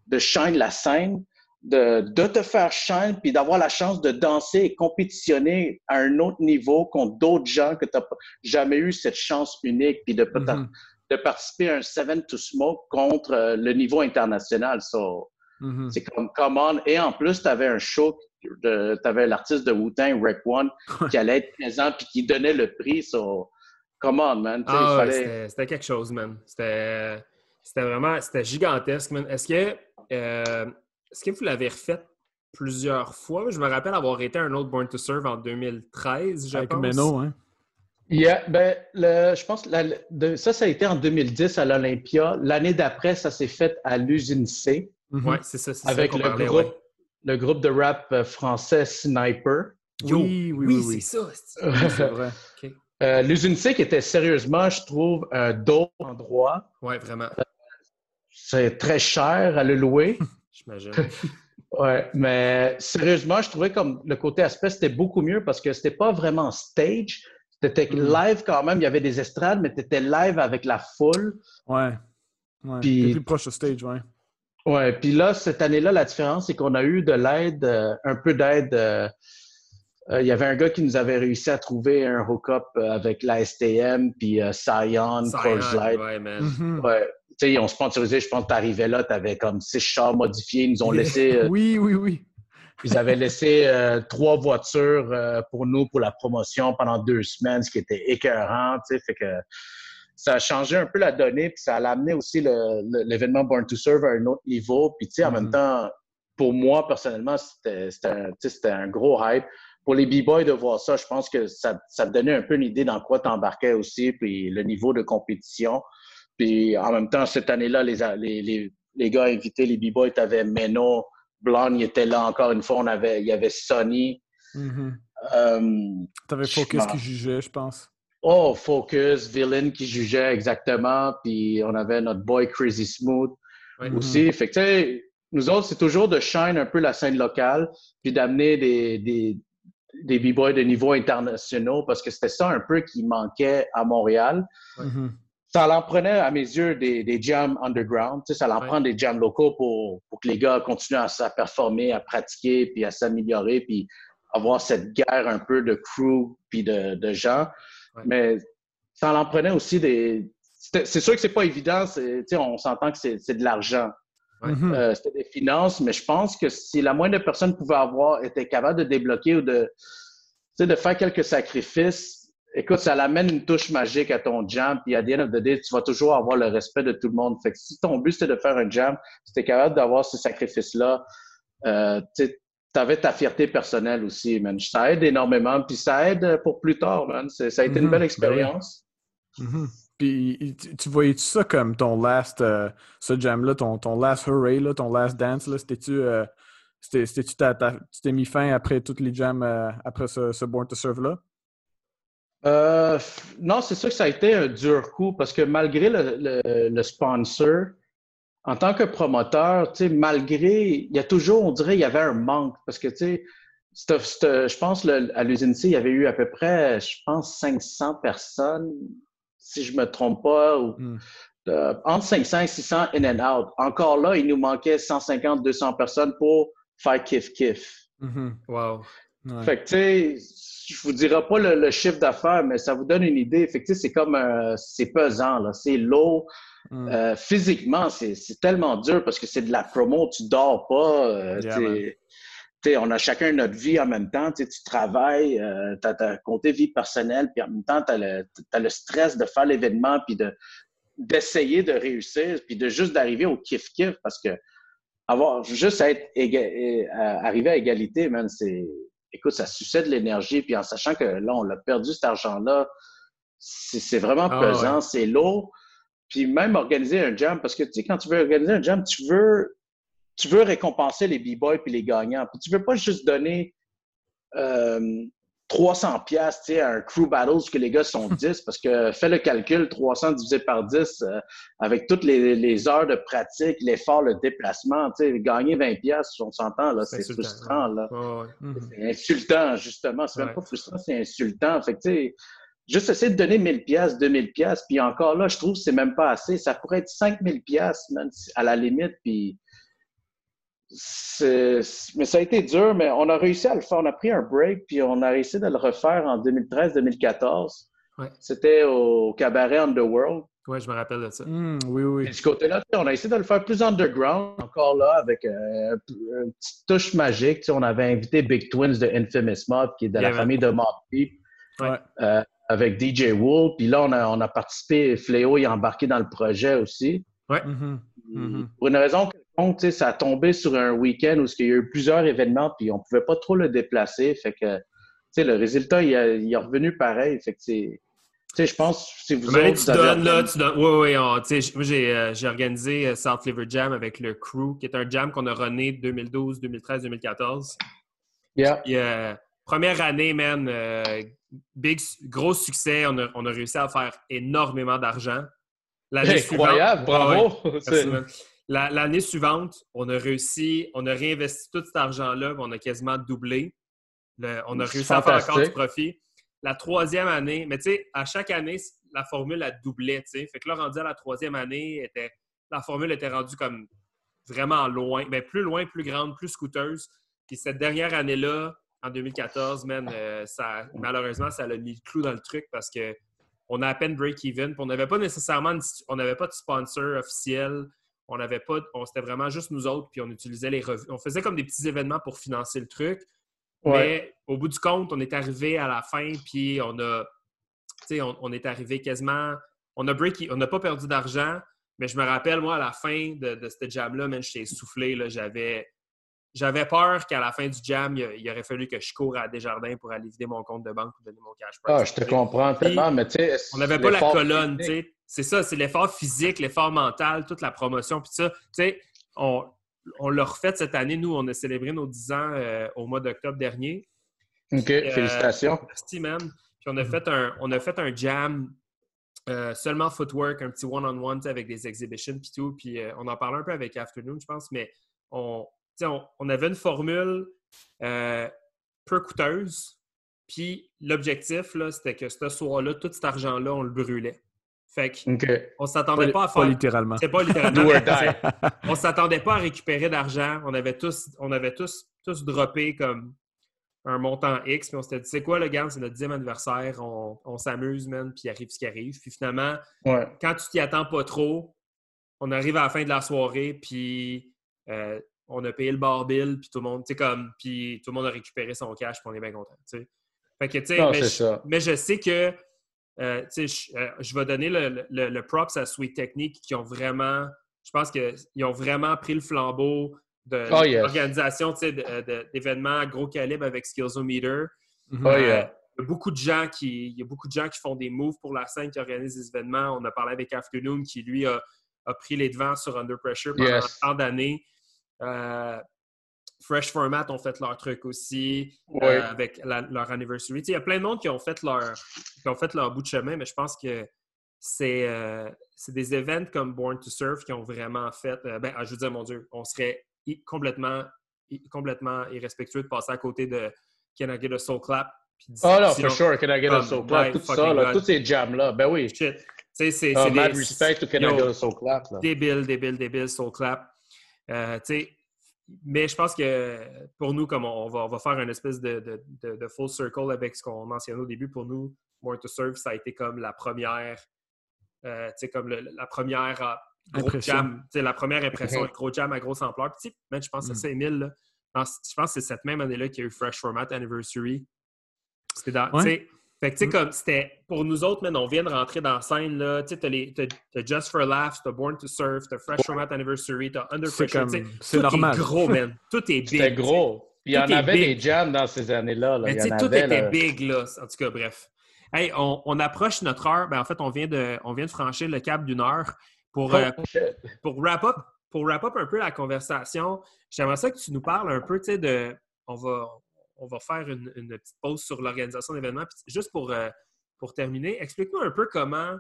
[SPEAKER 3] de shine la scène, de, de te faire shine, puis d'avoir la chance de danser et compétitionner à un autre niveau contre d'autres gens que tu n'as jamais eu cette chance unique, puis de,
[SPEAKER 2] Mhm.
[SPEAKER 3] de participer à un Seven to Smoke contre euh, le niveau international. So,
[SPEAKER 2] Mhm.
[SPEAKER 3] c'est comme common. Et en plus, tu avais un show, tu avais l'artiste de Wu-Tang, Rec One, qui allait être présent puis qui donnait le prix. So, come on, man.
[SPEAKER 1] Ah,
[SPEAKER 3] il
[SPEAKER 1] ouais,
[SPEAKER 3] fallait...
[SPEAKER 1] c'était- quelque chose, man. C'était c'était vraiment c'était gigantesque, man. Est-ce que, euh, est-ce que vous l'avez refait plusieurs fois? Je me rappelle avoir été à un autre Born to Serve en 2013, je
[SPEAKER 2] Avec
[SPEAKER 1] pense.
[SPEAKER 2] Meno, hein?
[SPEAKER 3] Yeah, ben, le, je pense que la- de- ça, ça a été en 2010 à l'Olympia. L'année d'après, ça s'est fait à l'usine C
[SPEAKER 2] Mhm.
[SPEAKER 1] Ouais, c'est ça, c'est
[SPEAKER 3] avec le
[SPEAKER 1] parlait,
[SPEAKER 3] groupe,
[SPEAKER 1] ouais.
[SPEAKER 3] le groupe de rap euh, français Sniper.
[SPEAKER 1] Yo,
[SPEAKER 2] Oui, oui, oui, oui.
[SPEAKER 1] c'est ça. c'est-
[SPEAKER 2] Oui, vrai.
[SPEAKER 3] Euh, qui était sérieusement, je trouve, un dope endroit.
[SPEAKER 1] Ouais, vraiment,
[SPEAKER 3] C'est très cher à le louer.
[SPEAKER 1] j'imagine.
[SPEAKER 3] Ouais, mais sérieusement, je trouvais comme le côté aspect, c'était beaucoup mieux parce que c'était pas vraiment stage. C'était
[SPEAKER 2] Mm.
[SPEAKER 3] live quand même. Il y avait des estrades, mais tu étais live avec la foule.
[SPEAKER 2] Ouais. ouais.
[SPEAKER 3] Puis-
[SPEAKER 2] T'es plus proche du stage, ouais.
[SPEAKER 3] Ouais, puis là, cette année-là, la différence, c'est qu'on a eu de l'aide, euh, un peu d'aide. euh, euh, Il y avait un gars qui nous avait réussi à trouver un hook-up avec la STM, puis euh, Scion, Coors Light.
[SPEAKER 1] ouais, man.
[SPEAKER 2] Mhm.
[SPEAKER 3] Ouais. Tu sais, ils ont sponsorisé, je pense que t'arrivais là, t'avais comme six chars modifiés. Ils nous ont laissé, euh,
[SPEAKER 2] Oui, oui, oui.
[SPEAKER 3] ils avaient laissé euh, trois voitures euh, pour nous pour la promotion pendant deux semaines, ce qui était écœurant, tu sais. Fait que ça a changé un peu la donnée, puis ça a amené aussi l'événement Born to Serve à un autre niveau. Puis, tu sais, en même temps, pour moi, personnellement, c'était un, gros hype. Pour les B-Boys de voir ça, je pense que ça, ça te donnait un peu une idée dans quoi t'embarquais aussi, puis le niveau de compétition. Puis en même temps, cette année-là, les, les, les, les gars invités, les B-Boys, t'avais Meno, Blonde, il était là encore une fois. On avait, il y avait Sonny.
[SPEAKER 2] Mhm.
[SPEAKER 3] Euh,
[SPEAKER 2] T'avais Focus qui jugeait, je pense.
[SPEAKER 3] Oh, Focus, Villain qui jugeait exactement. Puis on avait notre boy Crazy Smooth
[SPEAKER 1] Ouais.
[SPEAKER 2] Mhm.
[SPEAKER 3] aussi. Fait que, tu sais, nous autres, c'est toujours de shine un peu la scène locale, puis d'amener des, des, des B-boys de niveau internationaux, parce que c'était ça un peu qui manquait à Montréal.
[SPEAKER 2] Mhm.
[SPEAKER 3] Ça en prenait, à mes yeux, des, des jams underground. Tu sais, ça en
[SPEAKER 1] Ouais.
[SPEAKER 3] prend des jams locaux pour, pour que les gars continuent à, à performer, à pratiquer, puis à s'améliorer, puis avoir cette guerre un peu de crew, puis de, de gens.
[SPEAKER 1] Ouais.
[SPEAKER 3] Mais ça en prenait aussi des... C'est sûr que c'est pas évident. c'est- tu sais, On s'entend que c'est c'est de l'argent.
[SPEAKER 1] Ouais.
[SPEAKER 2] Mhm.
[SPEAKER 3] Euh, c'était des finances, mais je pense que si la moindre personne pouvait avoir, était capable de débloquer ou de, tu sais, de faire quelques sacrifices, écoute, ça l'amène une touche magique à ton jam, puis à the end of the day, tu vas toujours avoir le respect de tout le monde. Fait que si ton but c'était de faire un jam, si tu es capable d'avoir ces sacrifices-là, euh, tu avais ta fierté personnelle aussi, man. Ça aide énormément, puis ça aide pour plus tard, man. Ça a été une belle
[SPEAKER 2] Ben
[SPEAKER 3] expérience.
[SPEAKER 2] Mhm. Puis tu, tu voyais-tu ça comme ton last, euh, ce jam-là, ton, ton last hooray, là, ton last dance, là, c'était-tu, euh, tu t'es mis fin après toutes les jams, euh, après ce, ce Born to Serve-là?
[SPEAKER 3] Euh, non, c'est sûr que ça a été un dur coup parce que malgré le, le- le sponsor, en tant que promoteur, tu sais, malgré, il y a toujours, on dirait, il y avait un manque parce que, tu sais, je pense le- à l'usine C, il y avait eu à peu près, je pense, 500 personnes, si je me trompe pas, ou,
[SPEAKER 2] Mm.
[SPEAKER 3] euh, entre 500 et 600 in and out. Encore là, il nous manquait 150, 200 personnes pour faire kiff-kiff.
[SPEAKER 2] Mhm.
[SPEAKER 1] Wow.
[SPEAKER 2] Ouais.
[SPEAKER 3] Fait que, tu sais, je vous dirai pas le, le chiffre d'affaires, mais ça vous donne une idée. Fait que, tu sais, c'est comme, euh, c'est pesant, là. C'est lourd.
[SPEAKER 2] Mm.
[SPEAKER 3] Euh, physiquement, c'est tellement dur parce que c'est de la promo, tu dors pas. euh,
[SPEAKER 2] Yeah,
[SPEAKER 3] t'sais,
[SPEAKER 2] man.
[SPEAKER 3] t'sais, on a chacun notre vie en même temps. t'sais, Tu travailles, euh, tu as, compté vie personnelle, puis en même temps, tu as, le le stress de faire l'événement, puis de d'essayer de réussir, puis de juste d'arriver au kiff-kiff parce que avoir juste à être éga- à arriver à égalité, man, c'est écoute, ça succède de l'énergie, puis en sachant que là, on a perdu cet argent-là, c'est c'est vraiment
[SPEAKER 1] Ah,
[SPEAKER 3] pesant, c'est lourd. Puis même organiser un jam, parce que tu sais, quand tu veux organiser un jam, tu veux, tu veux récompenser les b-boys puis les gagnants. Puis tu veux pas juste donner euh, 300 pièces tu sais, à un crew battles que les gars sont 10, parce que fais le calcul, 300 divisé par 10, euh, avec toutes les, les heures de pratique, l'effort, le déplacement, tu sais, gagner 20 pièces, on s'entend, là, c'est frustrant, là.
[SPEAKER 1] Ouais, ouais.
[SPEAKER 2] Mhm.
[SPEAKER 3] C'est insultant, justement. C'est même
[SPEAKER 1] Ouais.
[SPEAKER 3] pas frustrant, c'est insultant. Fait que, tu sais, juste essayer de donner 1000 pièces, 2000 pièces, puis encore là, je trouve que c'est même pas assez. Ça pourrait être 5000 pièces, à la limite, puis c'est- mais ça a été dur, mais on a réussi à le faire. On a pris un break, puis on a réussi de le refaire en 2013-2014.
[SPEAKER 1] Ouais.
[SPEAKER 3] C'était au cabaret Underworld.
[SPEAKER 1] Ouais, je me rappelle de ça.
[SPEAKER 2] Mm, oui, oui.
[SPEAKER 3] Et ce côté-là, on a essayé de le faire plus underground, encore là, avec euh, une petite touche magique. Tu sais, on avait invité Big Twins de Infamous Mob, qui est de
[SPEAKER 1] Yeah,
[SPEAKER 3] la famille de Mob Deep,
[SPEAKER 2] Ouais.
[SPEAKER 3] euh, avec DJ Wool. Puis là, on a, on a participé, Fléau est embarqué dans le projet aussi.
[SPEAKER 2] Mhm.
[SPEAKER 3] Puis,
[SPEAKER 2] Mhm.
[SPEAKER 3] Pour une raison quelconque, tu sais, ça a tombé sur un week-end où il y a eu plusieurs événements, puis on pouvait pas trop le déplacer. Fait que, tu sais, le résultat, il, a- il est revenu pareil. Fait que, je pense, si vous
[SPEAKER 1] Mais
[SPEAKER 3] autres,
[SPEAKER 1] tu
[SPEAKER 3] vous avez
[SPEAKER 1] donnes, là, tu donnes. Oui, oui, on- tu sais, moi, j'ai euh, j'ai organisé euh, South Liver Jam avec le crew, qui est un jam qu'on a runné 2012, 2013, 2014.
[SPEAKER 3] Yeah.
[SPEAKER 1] Puis, euh, première année, man, euh, big, gros succès. On a, on a réussi à faire énormément d'argent. L'année
[SPEAKER 3] Incroyable,
[SPEAKER 1] suivante-
[SPEAKER 3] bravo!
[SPEAKER 1] L'année suivante, on a réussi, on a réinvesti tout cet argent-là, on a quasiment doublé. Le- on a réussi à faire encore du profit. La troisième année, mais tu sais, à chaque année, la formule, elle doublait, tu sais. Fait que là, rendu à la troisième année, était, la formule était rendue comme vraiment loin, ben, plus loin, plus grande, plus scooteuse. Puis cette dernière année-là, en 2014, man, euh, ça, malheureusement, ça a mis le clou dans le truc parce que on a à peine break-even. On n'avait pas nécessairement on n'avait pas de sponsor officiel. On n'avait pas. On, c'était vraiment juste nous autres, puis on utilisait les. On faisait comme des petits événements pour financer le truc. Mais au bout du compte, on est arrivé à la fin, puis on a. On, on est arrivé quasiment. On a break, on n'a pas perdu d'argent, mais je me rappelle, moi, à la fin de, de cette jam-là, même, j'étais essoufflé. J'avais j'avais peur qu'à la fin du jam, il, aurait fallu que je cours à Desjardins pour aller vider mon compte de banque pour donner mon cash
[SPEAKER 3] Ah, je te comprends tellement, mais tu sais.
[SPEAKER 1] On n'avait pas la colonne, tu sais. C'est ça, c'est l'effort physique, l'effort mental, toute la promotion, puis ça. Tu sais, on, on l'a refait cette année. Nous, on a célébré nos 10 ans euh, au mois d'octobre dernier.
[SPEAKER 3] OK, euh, félicitations.
[SPEAKER 1] Merci, man. Puis on a fait un, on a fait un jam euh, seulement footwork, un petit one-on-one avec des exhibitions puis tout. Puis on en parlait un peu avec Afternoon, je pense, mais on, on, avait une formule euh, peu coûteuse. Puis l'objectif, c'était que ce soir-là, tout cet argent-là, on le brûlait. Fait qu'on s'attendait pas, à faire.
[SPEAKER 2] Pas littéralement.
[SPEAKER 1] C'est pas littéralement. on s'attendait pas à récupérer d'argent. On avait tous, on avait tous, tous droppé comme un montant X. Puis on s'était dit, c'est quoi le gars, c'est notre dixième anniversaire, on, s'amuse, man, puis il arrive ce qui arrive. Puis finalement, quand tu t'y attends pas trop, on arrive à la fin de la soirée, puis euh, on a payé le bar bill, puis tout le monde, tu comme, puis tout le monde a récupéré son cash, puis on est bien content, Fait que, tu sais, mais, je sais que, euh, tu sais, euh, je, vais donner le, le, props à Sweet Technique qui ont vraiment, je pense qu'ils ont vraiment pris le flambeau de oh, l'organisation d'événements à gros calibre avec Skillsometer.
[SPEAKER 3] Oh,
[SPEAKER 1] euh, il y a beaucoup de gens qui, il y a beaucoup de gens qui font des moves pour la scène, qui organisent des événements. On a parlé avec Afternoon qui, lui, a, pris les devants sur Under Pressure pendant tant d'années. Euh, Fresh Format ont fait leur truc aussi euh, avec leur anniversary. Il y a plein de monde qui ont fait leur qui ont fait leur bout de chemin, mais je pense que c'est euh, des événements comme Born to Surf qui ont vraiment fait. ben, ah, je veux dire, mon Dieu, on serait complètement, complètement irrespectueux de passer à côté de Can I Get a Soul Clap.
[SPEAKER 3] Oh non, for sure, Can I Get a Soul Clap, tout ça, là, tous ces jams-là, ben oui.
[SPEAKER 1] C'est
[SPEAKER 3] oh, mad respect to Can I Get a Soul Clap. Là.
[SPEAKER 1] Débile, débile, débile, Soul Clap. Euh, mais je pense que pour nous, comme on, va, on va, faire une espèce de, de, full circle avec ce qu'on mentionnait au début, pour nous, More to Serve, ça a été comme la première, euh, comme la première euh, gros jam, la première impression, gros jam à grosse ampleur. Puis, je pense que c'est 5000. je pense que c'est cette même année-là qu'il y a eu Fresh Format Anniversary. C'était dans, fait que, tu sais, mm. comme c'était pour nous autres, man, on vient de rentrer dans la scène, là. Tu sais, t'as Just for Laughs, t'as Born to Surf, t'as Fresh Format Anniversary, t'as Under Pressure.
[SPEAKER 2] C'est normal.
[SPEAKER 1] Est gros, man. Tout est big.
[SPEAKER 3] C'était gros. il y en avait des jams dans ces années-là.
[SPEAKER 1] Mais tu sais, tout était big, là. En tout cas, bref. Hey, on, on, approche notre heure. Ben, en fait, on vient de, on vient de franchir le cap d'une heure. Pour, euh, pour, wrap up, pour wrap up un peu la conversation, j'aimerais ça que tu nous parles un peu, tu sais, de. On va, on va faire une, petite pause sur l'organisation d'événements. Juste pour, euh, pour terminer, explique-nous un peu comment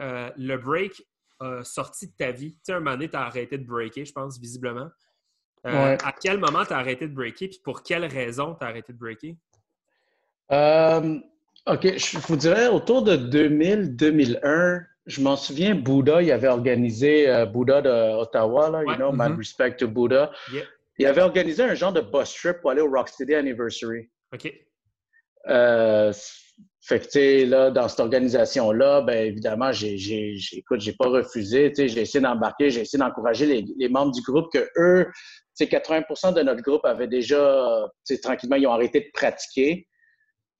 [SPEAKER 1] euh, le break a sorti de ta vie. Tu sais, un moment donné, tu as arrêté de breaker, je pense, visiblement. Euh, à quel moment tu as arrêté de breaker, puis pour quelle raison tu as arrêté de breaker?
[SPEAKER 3] OK, je vous dirais autour de 2000-2001, je m'en souviens, Bouddha, il avait organisé Bouddha d'Ottawa, là, you know, mm respect to Bouddha il avait organisé un genre de bus trip pour aller au Rocksteady Anniversary.
[SPEAKER 1] OK.
[SPEAKER 3] Euh, fait que, tu sais, là, dans cette organisation-là, ben évidemment, j'ai, j'ai, écoute, j'ai pas refusé, tu sais, j'ai essayé d'embarquer, j'ai essayé d'encourager les, les, membres du groupe que eux, tu sais, 80% de notre groupe avaient déjà, tu sais, tranquillement, ils ont arrêté de pratiquer.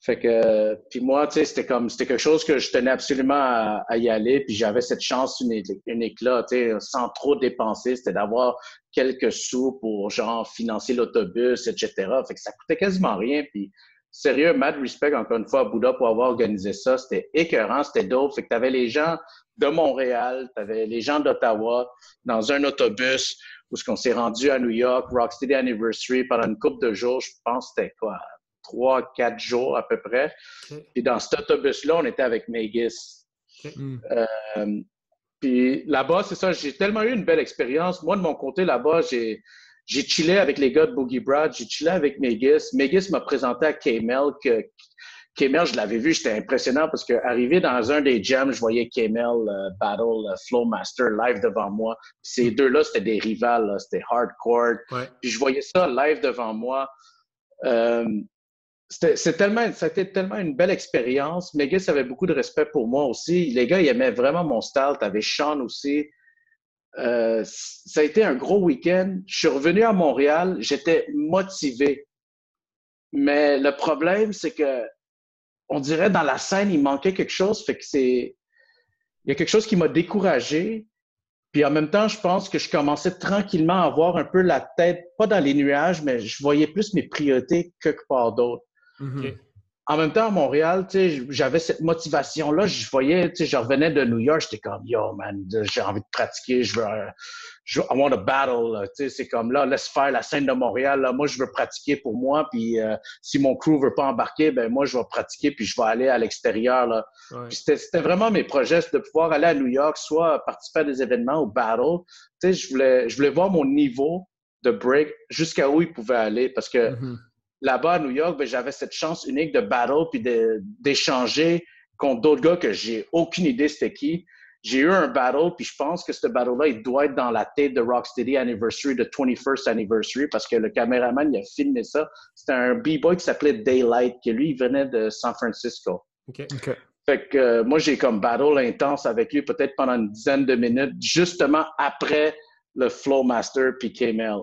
[SPEAKER 3] Fait que, puis moi, tu sais, c'était comme, c'était quelque chose que je tenais absolument à, y aller, puis j'avais cette chance unique, unique là, tu sais, sans trop dépenser, c'était d'avoir quelques sous pour, genre, financer l'autobus, etc. Fait que ça coûtait quasiment rien, puis sérieux, mad respect, encore une fois, à Bouddha pour avoir organisé ça, c'était écœurant, c'était dope, fait que t'avais les gens de Montréal, t'avais les gens d'Ottawa dans un autobus où ce qu'on s'est rendu à New York, Rocksteady Anniversary, pendant une couple de jours, je pense c'était quoi, trois, quatre jours à peu près. Puis dans cet autobus-là, on était avec Megis. Hmm. Euh, puis là-bas, c'est ça, j'ai tellement eu une belle expérience. Moi, de mon côté, là-bas, j'ai, j'ai chillé avec les gars de Boogie Brad, j'ai chillé avec Megis. Megis m'a présenté à K-Mel, qui Kemel, je l'avais vu, j'étais impressionnant parce que arrivé dans un des jams, je voyais Kemel euh, battle euh, Flowmaster live devant moi. ces deux-là, c'était des rivales, c'était hardcore. Puis je voyais ça live devant moi. Euh, c'est tellement, c'était tellement une belle expérience. Megas avait beaucoup de respect pour moi aussi. Les gars, ils aimaient vraiment mon style. T'avais Sean aussi. Euh, ça a été un gros week-end. Je suis revenu à Montréal. J'étais motivé. Mais le problème, c'est que on dirait dans la scène, il manquait quelque chose. Fait que c'est. Il y a quelque chose qui m'a découragé. Puis en même temps, je pense que je commençais tranquillement à avoir un peu la tête, pas dans les nuages, mais je voyais plus mes priorités quelque part. Mm-hmm. En même temps, à Montréal, j'avais cette motivation-là. Je voyais, je revenais de New York, j'étais comme, yo, man, j'ai envie de pratiquer, je veux, je, I want a battle. C'est comme là, laisse faire la scène de Montréal. Là. Moi, je veux pratiquer pour moi. Puis euh, si mon crew veut pas embarquer, ben moi, je vais pratiquer puis je vais aller à l'extérieur. C'était vraiment mes projets, de pouvoir aller à New York, soit participer à des événements ou battle. Je voulais, je voulais voir mon niveau de break jusqu'à où il pouvait aller parce que. Mm-hmm là-bas à New York, ben, j'avais cette chance unique de battle puis d'échanger contre d'autres gars que j'ai aucune idée c'était qui. J'ai eu un battle, puis je pense que ce battle-là, il doit être dans la tête de Rocksteady Anniversary, de 21st Anniversary, parce que le caméraman, il a filmé ça. C'était un B-boy qui s'appelait Daylight, qui lui, il venait de San Francisco.
[SPEAKER 1] OK.
[SPEAKER 3] Fait que euh, moi, j'ai comme battle intense avec lui, peut-être pendant une dizaine de minutes, justement après le Flowmaster puis KML.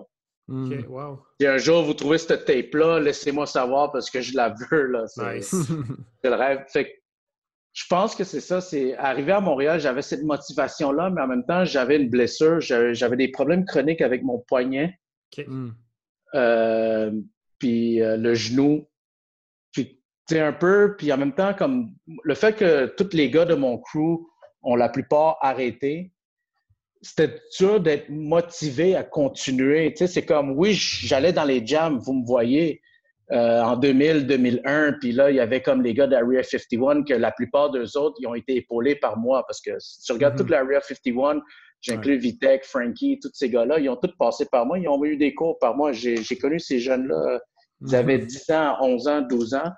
[SPEAKER 1] Wow.
[SPEAKER 3] Si un jour vous trouvez cette tape-là, laissez-moi savoir parce que je la veux. Là. C'est, le rêve. Fait je pense que c'est ça. C'est arrivé à Montréal, j'avais cette motivation-là, mais en même temps, j'avais une blessure. J'avais, des problèmes chroniques avec mon poignet.
[SPEAKER 1] Hmm.
[SPEAKER 3] Euh, puis euh, le genou. Puis, tu un peu. Puis en même temps, comme le fait que tous les gars de mon crew ont la plupart arrêté, c'était dur d'être motivé à continuer. Tu sais, c'est comme, oui, j'allais dans les jams, vous me voyez, euh, en 2000, 2001, puis là, il y avait comme les gars d'Area 51 que la plupart d'eux autres, ils ont été épaulés par moi parce que si tu regardes toute l'Area 51, j'inclus Vitek, Frankie, tous ces gars-là, ils ont tous passé par moi, ils ont eu des cours par moi. J'ai connu ces jeunes-là, ils avaient 10 ans, 11 ans, 12 ans.